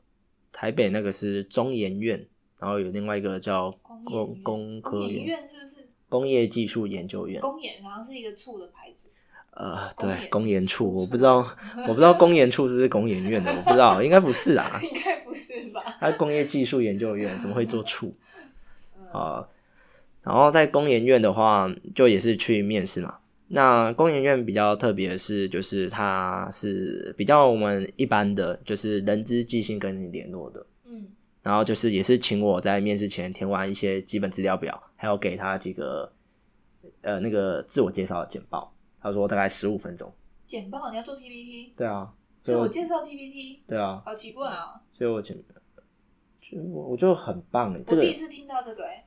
台北那个是中研院，然后有另外一个叫工工科院院是不是？工业技术研究院。工研好像是一个醋的牌子。呃，对，工研处，我不知道，我不知道工研处是不是工研院的，我不知道，应该不是啊，应该不是吧？它是工业技术研究院，怎么会做处嗯啊？然后在工研院的话，就也是去面试嘛。那工研院比较特别的是，就是它是比较我们一般的，就是人资即兴跟你联络的。嗯然后就是也是请我在面试前填完一些基本资料表，还有给他几个呃那个自我介绍的简报。他说大概十五分钟。简报你要做 PPT，对啊，自我介绍 PPT，对啊，好奇怪啊！所以我前就我我就很棒哎，这个我第一次听到这个，哎，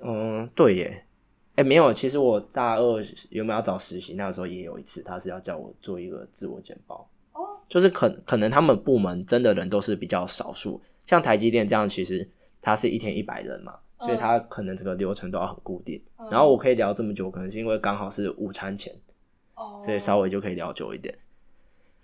嗯对耶，哎没有，其实我大二原本要找实习，那个时候也有一次，他是要叫我做一个自我简报，哦，就是可可能他们部门真的人都是比较少数，像台积电这样，其实它是一天一百人嘛，所以它可能这个流程都要很固定。嗯然后我可以聊这么久，可能是因为刚好是午餐前，哦，所以稍微就可以聊久一点。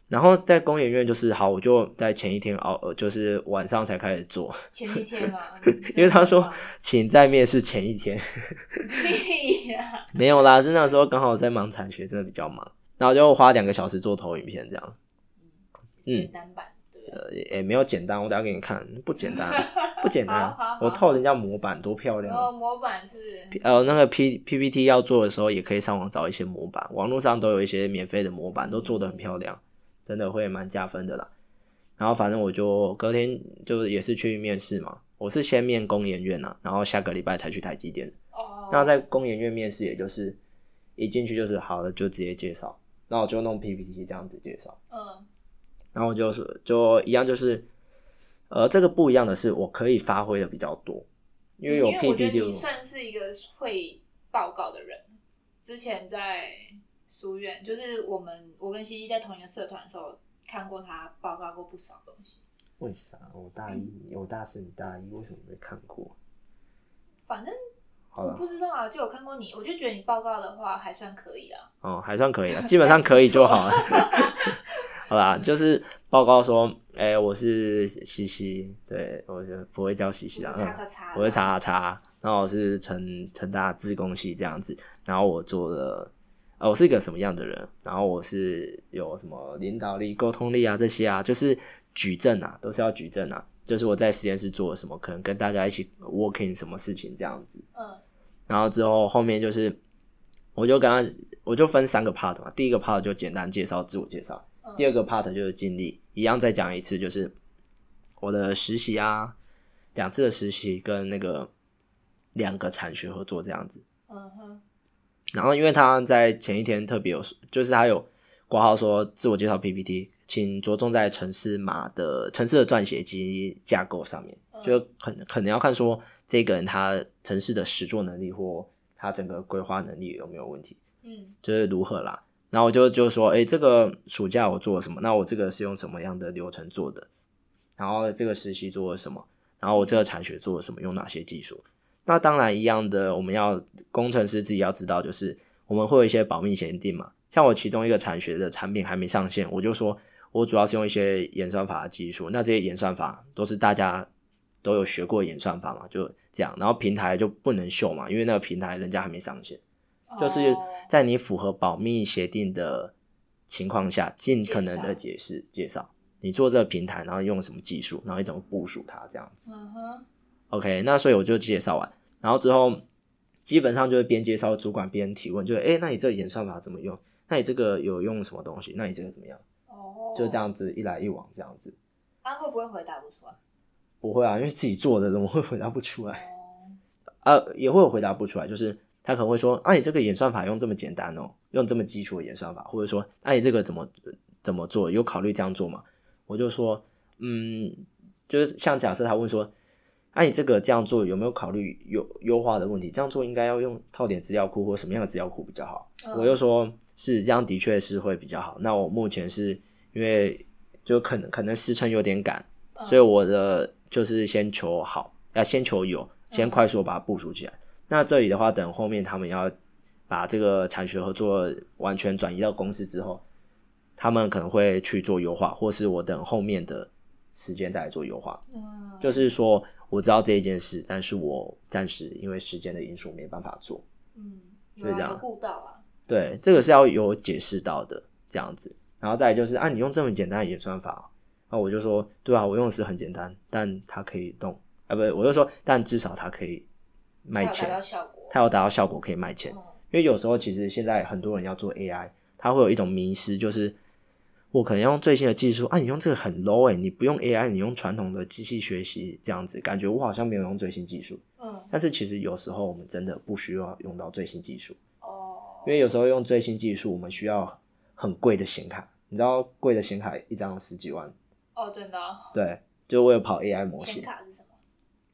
然后在工演院就是好，我就在前一天熬，呃就是晚上才开始做，前一天嘛，因为他说请在面试前一天 屁呀，没有啦，是那时候刚好在忙产学，真的比较忙，然后就花两个小时做投影片这样。嗯简单版？呃，也也没有简单，我等下给你看，不简单，不简单好好。好我套人家模板多漂亮啊。然后模板是呃，那个 P PPT 要做的时候，也可以上网找一些模板，网络上都有一些免费的模板，都做的很漂亮，真的会蛮加分的啦。然后反正我就隔天就也是去面试嘛，我是先面工研院啊，然后下个礼拜才去台积电。哦，那在工研院面试，也就是一进去就是好了，就直接介绍，那我就弄 PPT 这样子介绍。嗯然后就是就一样，就是呃，这个不一样的是，我可以发挥的比较多，因为有因为我觉得 PPT，你算是一个会报告的人。之前在书院，就是我们我跟西西在同一个社团的时候，看过他报告过不少东西。为啥我大一，我大四，你大一，为什么没看过？反正，我不知道啊，就有看过你，我就觉得你报告的话还算可以啊。哦，还算可以了，基本上可以就好了。好啦，就是报告说，哎、我是西西，对我就不会叫西西啦，我是嗯叉叉叉，我是查查查，然后我是成成大自工系这样子，然后我做了，哦，我是一个什么样的人，然后我是有什么领导力、沟通力啊这些啊，就是举证啊，都是要举证啊，就是我在实验室做了什么，可能跟大家一起 working 什么事情这样子，嗯。然后之后后面就是，我就刚刚，我就分三个 part 嘛，第一个 part 就简单介绍自我介绍，嗯，第二个 part 就是经历，一样再讲一次，就是我的实习啊，两次的实习跟那个两个产学合作这样子。嗯哼，然后因为他在前一天特别有，就是他有挂号说自我介绍 PPT，请着重在城市码的城市的撰写及架构上面，嗯就可能可能要看说这个人他城市的实作能力或他整个规划能力有没有问题，嗯就是如何啦。然后我就就说，哎，这个暑假我做了什么？那我这个是用什么样的流程做的？然后这个实习做了什么？然后我这个产学做了什么？用哪些技术？那当然一样的，我们要工程师自己要知道，就是我们会有一些保密协定嘛。像我其中一个产学的产品还没上线，我就说我主要是用一些演算法的技术，那这些演算法都是大家都有学过演算法嘛，就这样。然后平台就不能秀嘛，因为那个平台人家还没上线，就是在你符合保密协定的情况下，尽可能的解释介绍你做这个平台，然后用什么技术，然后你怎么部署它这样子。嗯哼，OK，那所以我就介绍完，然后之后基本上就是边介绍主管边提问，就是哎，诶那你这个演算法怎么用？那你这个有用什么东西？那你这个怎么样？哦，就这样子一来一往这样子。啊，会不会回答不出来？不会啊，因为自己做的怎么会回答不出来？哦，呃，也会有回答不出来，就是他可能会说，啊，你这个演算法用这么简单哦，用这么基础的演算法，或者说，啊，你这个怎么怎么做？有考虑这样做吗？我就说，嗯，就是像假设他问说，啊，你这个这样做有没有考虑优优化的问题？这样做应该要用套点资料库或什么样的资料库比较好？嗯我就说是这样，的确是会比较好。那我目前是因为就可能可能时程有点赶，嗯所以我的就是先求好，要先求有，先嗯快速把它部署起来。那这里的话，等后面他们要把这个产学合作完全转移到公司之后，他们可能会去做优化，或是我等后面的时间再来做优化。嗯，就是说，我知道这一件事，但是我暂时因为时间的因素没办法做。嗯，有就这样啊有顾到啊，对，这个是要有解释到的，这样子。然后再来就是，啊，你用这么简单的演算法，那我就说，对啊，我用的是很简单，但它可以动，啊，不是，我就说，但至少它可以卖钱。它有达到效果可以卖钱。嗯因为有时候其实现在很多人要做 AI，他会有一种迷失，就是我可能用最新的技术啊，你用这个很 low 哎、你不用 AI，你用传统的机器学习这样子，感觉我好像没有用最新技术。嗯，但是其实有时候我们真的不需要用到最新技术，哦，因为有时候用最新技术，我们需要很贵的显卡，你知道贵的显卡一张十几万，哦，真的哦，对，就为了跑 AI 模显型，卡是什么？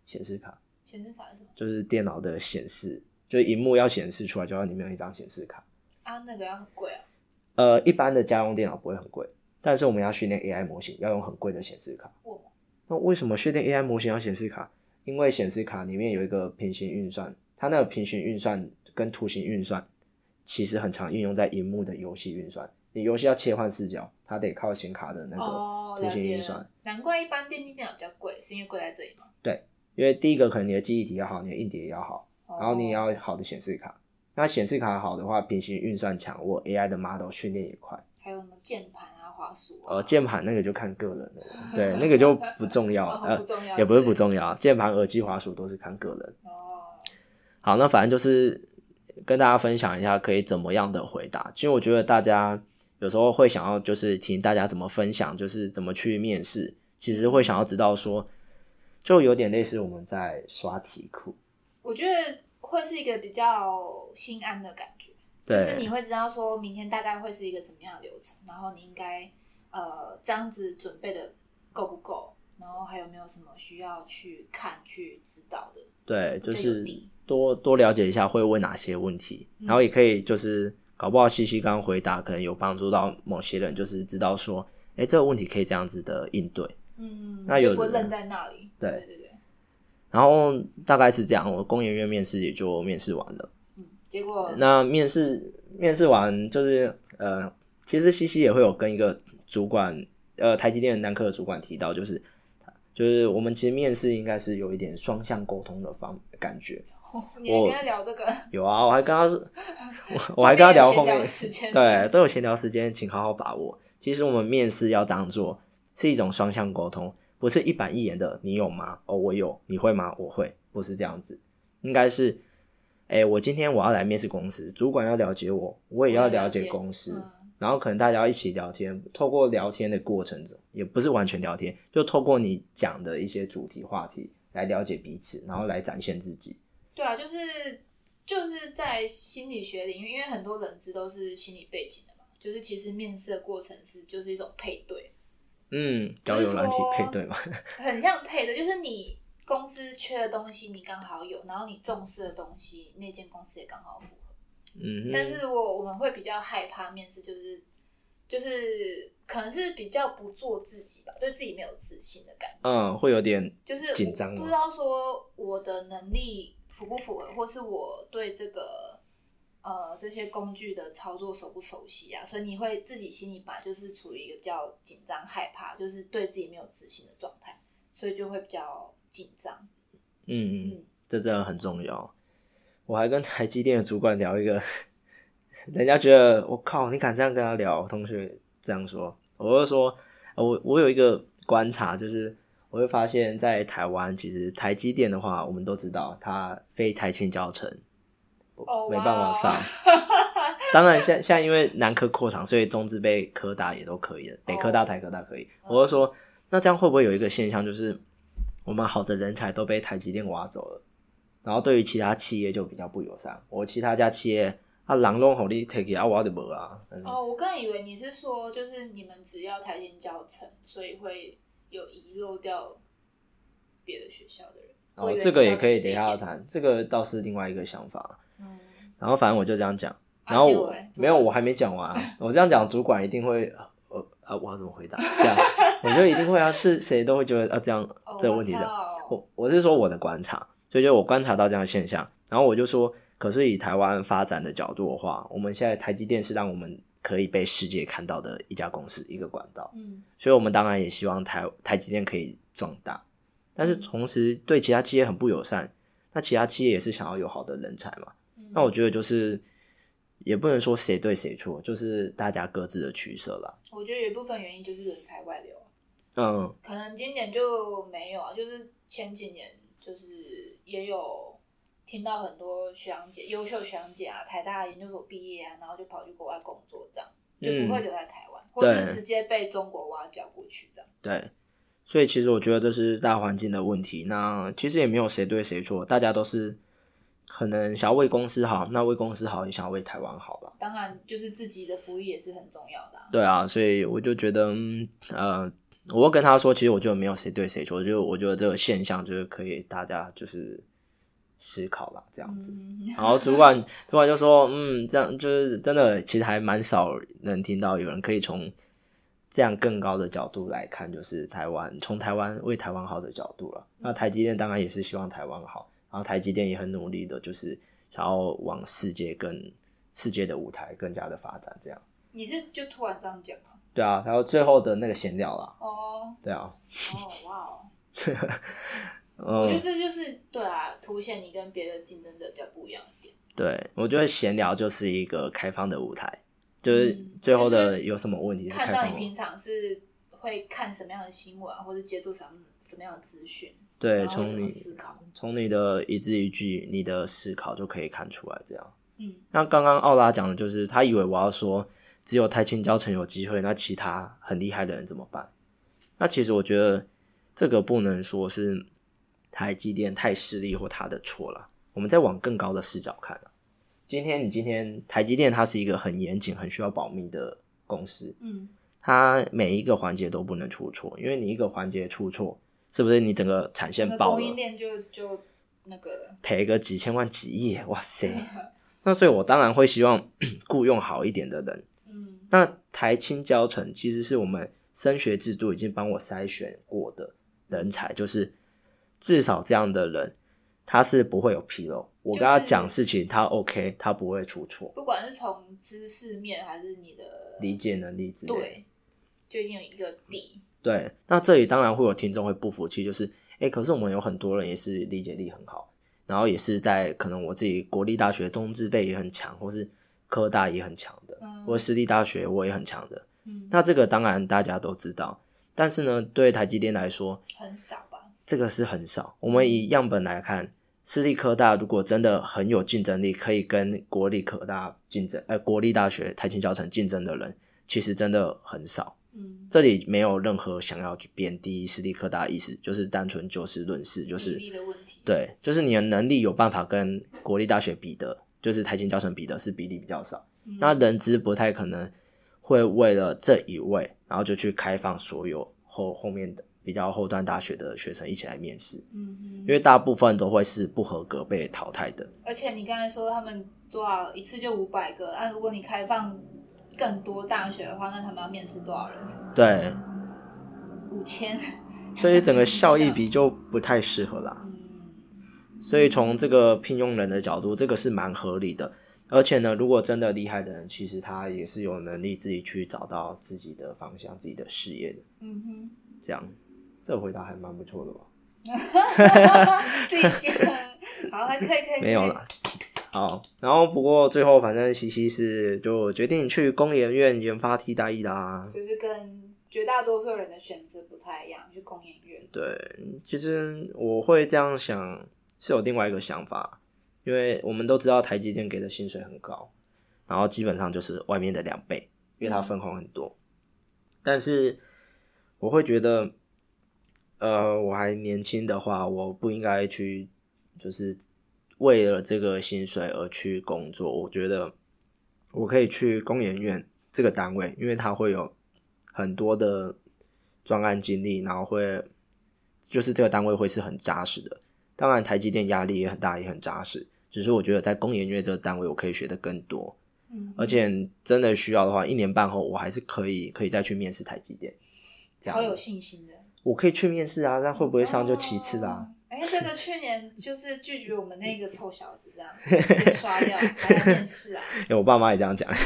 显示卡显示卡是什么？就是电脑的显示，就是荧幕要显示出来，就要里面有一张显示卡。啊，那个要很贵啊。呃，一般的家用电脑不会很贵，但是我们要训练 AI 模型，要用很贵的显示卡。我那为什么训练 AI 模型要显示卡？因为显示卡里面有一个平行运算，它那个平行运算跟图形运算其实很常运用在荧幕的游戏运算。你游戏要切换视角，它得靠显卡的那哦，个图形运算。了。难怪一般电竞电脑比较贵，是因为贵在这里吗？因为第一个可能你的记忆体要好，你的硬碟也要好，然后你也哦要好的显示卡。那显示卡好的话，平行运算强，我 AI 的 model 训练也快。还有什么键盘啊、滑鼠啊。呃，键盘那个就看个人了，对，那个就不重要，哦呃不，重要，也不是不。重要，键盘、耳机、滑鼠都是看个人。哦，好，那反正就是跟大家分享一下可以怎么样的回答。其实我觉得大家有时候会想要就是听大家怎么分享，就是怎么去面试，其实会想要知道说，就有点类似我们在刷题库，我觉得会是一个比较心安的感觉，就是你会知道说明天大概会是一个怎么样的流程，然后你应该呃这样子准备的够不够，然后还有没有什么需要去看去知道的。对，就是多多了解一下会问哪些问题，嗯然后也可以就是搞不好西西刚刚回答可能有帮助到某些人，就是知道说，哎，这个问题可以这样子的应对。嗯，那有的就不会愣在那里。对对对对，然后大概是这样，我工研院面试也就面试完了。嗯，结果那面试面试完就是呃，其实西西也会有跟一个主管，呃，台积电的南科的主管提到，就是就是我们其实面试应该是有一点双向沟通的方感觉。你还跟他聊这个，有啊，我还跟他，我我还跟他聊后面对，都有闲聊时间，请好好把握。其实我们面试要当做是一种双向沟通，不是一板一眼的。你有吗？哦，我有。你会吗？我会。不是这样子，应该是，哎、我今天我要来面试公司，主管要了解我，我也要了解公司，嗯然后可能大家一起聊天，透过聊天的过程中，也不是完全聊天，就透过你讲的一些主题话题来了解彼此，然后来展现自己。对啊，就是就是在心理学领域，因为很多人知都是心理背景的嘛，就是其实面试的过程是就是一种配对，嗯，交友软体配对嘛，很像配的，就是你公司缺的东西你刚好有，然后你重视的东西那间公司也刚好符合。嗯，但是我我们会比较害怕面试，就是就是可能是比较不做自己吧，对自己没有自信的感觉，嗯，会有点就是紧张不知道说我的能力符不符合，或是我对这个呃这些工具的操作熟不熟悉啊，所以你会自己心里本来就是处于一个比较紧张、害怕，就是对自己没有自信的状态，所以就会比较紧张。嗯嗯嗯，这真的很重要。我还跟台积电的主管聊一个，人家觉得我靠，你敢这样跟他聊？同学这样说，我就说，呃我我有一个观察，就是我会发现，在台湾其实台积电的话，我们都知道它非台青教程哦，没办法上。当然，现现在因为南科扩厂，所以中资被科大也都可以了，北科大、台科大可以。我就说，那这样会不会有一个现象，就是我们好的人才都被台积电挖走了，然后对于其他企业就比较不友善。我其他家企业啊，人拢互你 take 啊，我就无啊。嗯哦，我刚以为你是说，就是你们只要台前教程，所以会有遗漏掉别的学校的人。然后我以为这个也可以。等一下谈，这个倒是另外一个想法。嗯，然后反正我就这样讲，啊然后我没有，我还没讲完啊。我这样讲，主管一定会呃啊，我要怎么回答？这样。我就一定会啊，是谁都会觉得啊，这样哦这个问题的。我我是说我的观察，所以就我观察到这样的现象，然后我就说，可是以台湾发展的角度的话，我们现在台积电是让我们可以被世界看到的一家公司，一个管道，嗯。所以我们当然也希望台台积电可以壮大，但是同时对其他企业很不友善，那其他企业也是想要有好的人才嘛，嗯，那我觉得就是也不能说谁对谁错，就是大家各自的取舍啦。我觉得有一部分原因就是人才外流，嗯可能今年就没有啊，就是前几年就是也有听到很多学长姐、优秀学长姐啊，台大研究所毕业啊，然后就跑去国外工作，这样就不会留在台湾，或对是直接被中国挖角过去这样。对，所以其实我觉得这是大环境的问题。那其实也没有谁对谁错，大家都是可能想要为公司好，那为公司好也想要为台湾好了。当然，就是自己的福利也是很重要的、啊。对啊，所以我就觉得，嗯呃，我跟他说，其实我觉得没有谁对谁错，就我觉得这个现象就是可以大家就是思考啦，这样子。嗯，然后主管主管就说，嗯，这样就是真的，其实还蛮少能听到有人可以从这样更高的角度来看，就是台湾从台湾为台湾好的角度了。那台积电当然也是希望台湾好，然后台积电也很努力的，就是想要往世界跟世界的舞台更加的发展，这样。你是就突然这样讲吗？对啊，然后最后的那个闲聊啦，哦对啊，哦，哇哦！我觉得嗯，这就是对啊，凸显你跟别的竞争者比较不一样的点。对，我觉得闲聊就是一个开放的舞台，就是嗯最后的有什么问题是看。到你平常是会看什么样的新闻啊，或者接触什么什么样的资讯，对，从你思考。从你的一字一句、你的思考就可以看出来。这样，嗯，那刚刚奥拉讲的就是，他以为我要说只有台青教程有机会，那其他很厉害的人怎么办？那其实我觉得这个不能说是台积电太势利或他的错了，我们再往更高的视角看啊。今天你今天台积电它是一个很严谨、很需要保密的公司，嗯，它每一个环节都不能出错，因为你一个环节出错，是不是你整个产线爆了供应？链就就那个了。赔个几千万、几亿，哇塞！那所以，我当然会希望 雇佣好一点的人。嗯那台青教程其实是我们升学制度已经帮我筛选过的人才，就是至少这样的人，他是不会有纰漏。我跟他讲事情，他 OK，他不会出错，不管是从知识面还是你的理解能力之类。对，就已经有一个底。对，那这里当然会有听众会不服气，就是哎、诶可是我们有很多人也是理解力很好，然后也是在可能我自己国立大学中资辈也很强，或是科大也很强的，嗯或私立大学我也很强的。嗯，那这个当然大家都知道，但是呢，对台积电来说，很少吧？这个是很少。我们以样本来看，私立科大如果真的很有竞争力，可以跟国立科大竞争，呃，国立大学、台青教程竞争的人，其实真的很少。嗯，这里没有任何想要去贬低私立科大的意思，就是单纯就事论事，就是。对，就是你的能力有办法跟国立大学比的，就是台青教程比的是比例比较少。嗯那人资不太可能会为了这一位，然后就去开放所有后后面的比较后段大学的学生一起来面试，因为大部分都会是不合格被淘汰的。而且你刚才说他们做好一次就五百个，那、如果你开放更多大学的话，那他们要面试多少人？对，五千。所以整个效益比就不太适合啦。嗯，所以从这个聘用人的角度，这个是蛮合理的。而且呢，如果真的厉害的人，其实他也是有能力自己去找到自己的方向、自己的事业的。嗯哼，这样，这个回答还蛮不错的吧？自己讲。好，还可以，可以。没有了。好，然后不过最后反正西西是就决定去工研院研发替代役啦。就是跟绝大多数人的选择不太一样，去工研院。对，其实我会这样想是有另外一个想法，因为我们都知道台积电给的薪水很高，然后基本上就是外面的两倍，因为它分红很多。但是我会觉得，呃，我还年轻的话，我不应该去就是为了这个薪水而去工作。我觉得我可以去工研院这个单位，因为它会有很多的专案经历，然后会就是这个单位会是很扎实的。当然，台积电压力也很大，也很扎实。只是我觉得在工研院这个单位，我可以学的更多，嗯，而且真的需要的话，一年半后我还是可以可以再去面试台积电。这超有，信心的。我可以去面试啊，那会不会上就其次啦、哦。哎、这个去年就是拒绝我们那个臭小子，这样 直接刷掉，还来面试啊？我爸妈也这样讲。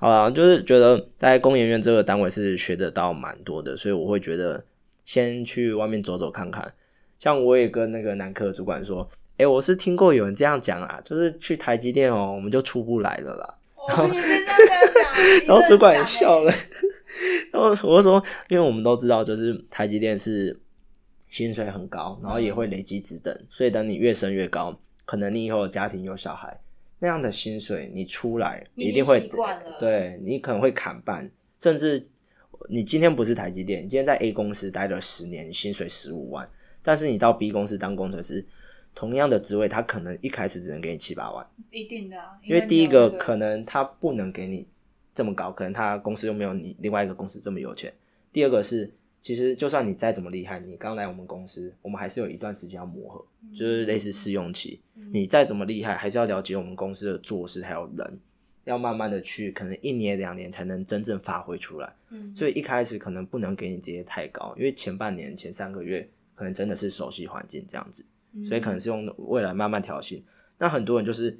好啦，就是觉得在工研院这个单位是学得到蛮多的，所以我会觉得先去外面走走看看。像我也跟那个男科主管说，哎、我是听过有人这样讲啊，就是去台积电哦，我们就出不来了啦。哦，你是这样讲，然后主管也也笑了，然后我就说，因为我们都知道，就是台积电是薪水很高，然后也会累积值等，所以等你越升越高，可能你以后有家庭有小孩，那样的薪水你出来一定会习惯了对你可能会砍半，甚至你今天不是台积电，你今天在 A 公司待了十年，你薪水十五万，但是你到 B 公司当工程师，同样的职位，他可能一开始只能给你七八万。一定的、啊，因为第一个可能能他不能给你这么高，可能他公司又没有你另外一个公司这么有钱。第二个是，其实就算你再怎么厉害，你刚来我们公司，我们还是有一段时间要磨合，就是类似试用期。你再怎么厉害，还是要了解我们公司的做事还有人，要慢慢的去，可能一年两年才能真正发挥出来。嗯，所以一开始可能不能给你直接太高，因为前半年、前三个月可能真的是熟悉环境这样子。嗯所以可能是用未来慢慢调薪。那很多人就是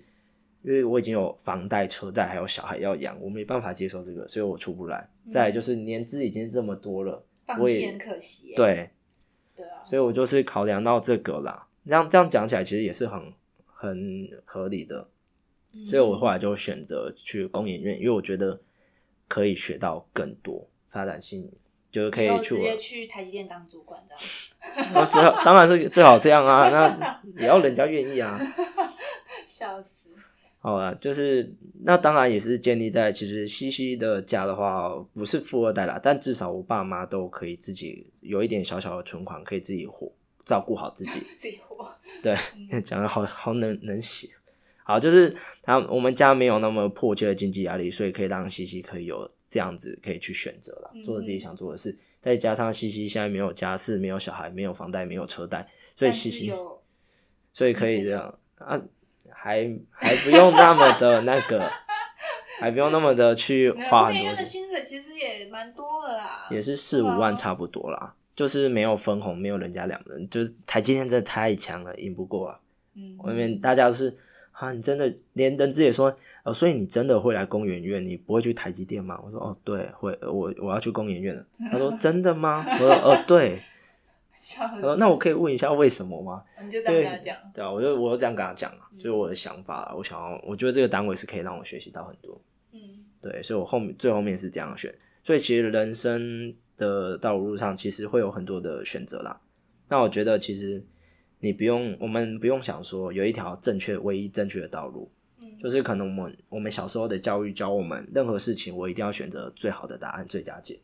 因为我已经有房贷、车贷，还有小孩要养，我没办法接受这个，所以我出不来。再来就是年资已经这么多了，放弃很可惜耶。对，对啊，所以我就是考量到这个啦。这样这样讲起来，其实也是很很合理的。嗯所以我后来就选择去公演院，因为我觉得可以学到更多发展性，就是可以去直接去台积电当主管这样。那最好当然是最好这样啊，那也要人家愿意啊。笑死！好了，就是那当然也是建立在其实西西的家的话不是富二代啦，但至少我爸妈都可以自己有一点小小的存款，可以自己活照顾好自己。自己活。对，讲的好好能能写。好，就是他我们家没有那么迫切的经济压力，所以可以让西西可以有这样子可以去选择啦，嗯做自己想做的事。再加上西西现在没有家室，没有小孩，没有房贷，没有车贷，所以西西所以可以这样啊，还还不用那么的那个，还不用那么的去花很多钱，薪水其实也蛮多的啦，也是四五万差不多啦。就是没有分红，没有人家两人，就是台积电真的太强了，赢不过啊。嗯，外面大家都是啊，你真的连人资也说，呃，所以你真的会来公园院，你不会去台积电吗？我说哦，对，会，呃我我要去公园院了。他说 真的吗？我说哦，对。那我可以问一下为什么吗？你就这样跟他讲，对啊，我就我就这样跟他讲啊，嗯。就是我的想法啊，我想要，我觉得这个单位是可以让我学习到很多，嗯。对，所以我后面最后面是这样选，所以其实人生的道路上其实会有很多的选择啦。那我觉得其实你不用，我们不用想说有一条正确、唯一正确的道路，嗯，就是可能我们我们小时候的教育教我们，任何事情我一定要选择最好的答案、最佳解。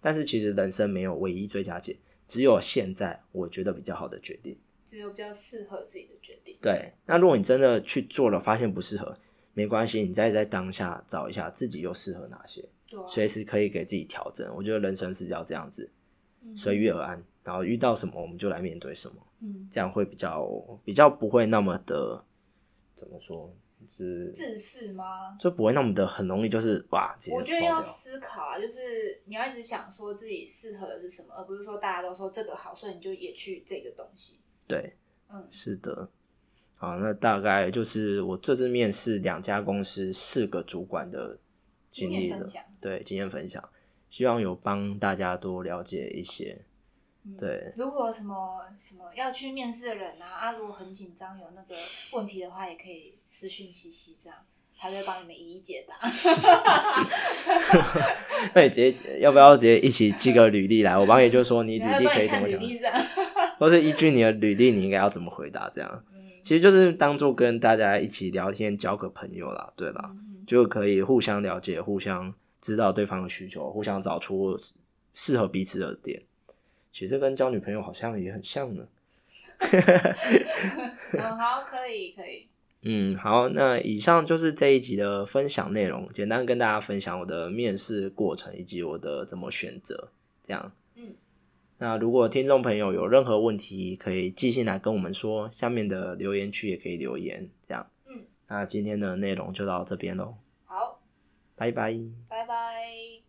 但是其实人生没有唯一最佳解，只有现在我觉得比较好的决定。只有比较适合自己的决定。对，那如果你真的去做了，发现不适合，没关系，你再在当下找一下自己又适合哪些，随时可以给自己调整。我觉得人生是要这样子，嗯随遇而安，然后遇到什么我们就来面对什么，嗯，这样会比较比较不会那么的怎么说，就是自视吗？就不会那么的很容易就是哇，我觉得要思考啊，就是你要一直想说自己适合的是什么，而不是说大家都说这个好，所以你就也去这个东西。对。嗯，是的，好，那大概就是我这次面试两家公司四个主管的经历了对经验分享，希望有帮大家多了解一些。嗯对，如果什么什么要去面试的人啊，啊，如果很紧张有那个问题的话，也可以私讯西西这样。他就会帮你们一一解答。那你直接要不要直接一起寄个履历来？我帮你就说你 履历可以怎么讲。或是依据你的履历，你应该要怎么回答？这样嗯其实就是当做跟大家一起聊天，交个朋友啦，对啦，嗯就可以互相了解，互相知道对方的需求，互相找出适合彼此的点。其实跟交女朋友好像也很像呢。嗯，好，可以，可以。嗯，好，那以上就是这一集的分享内容，简单跟大家分享我的面试过程以及我的怎么选择，这样。嗯，那如果听众朋友有任何问题，可以寄信来跟我们说，下面的留言区也可以留言，这样。嗯，那今天的内容就到这边喽，好，拜拜。拜拜。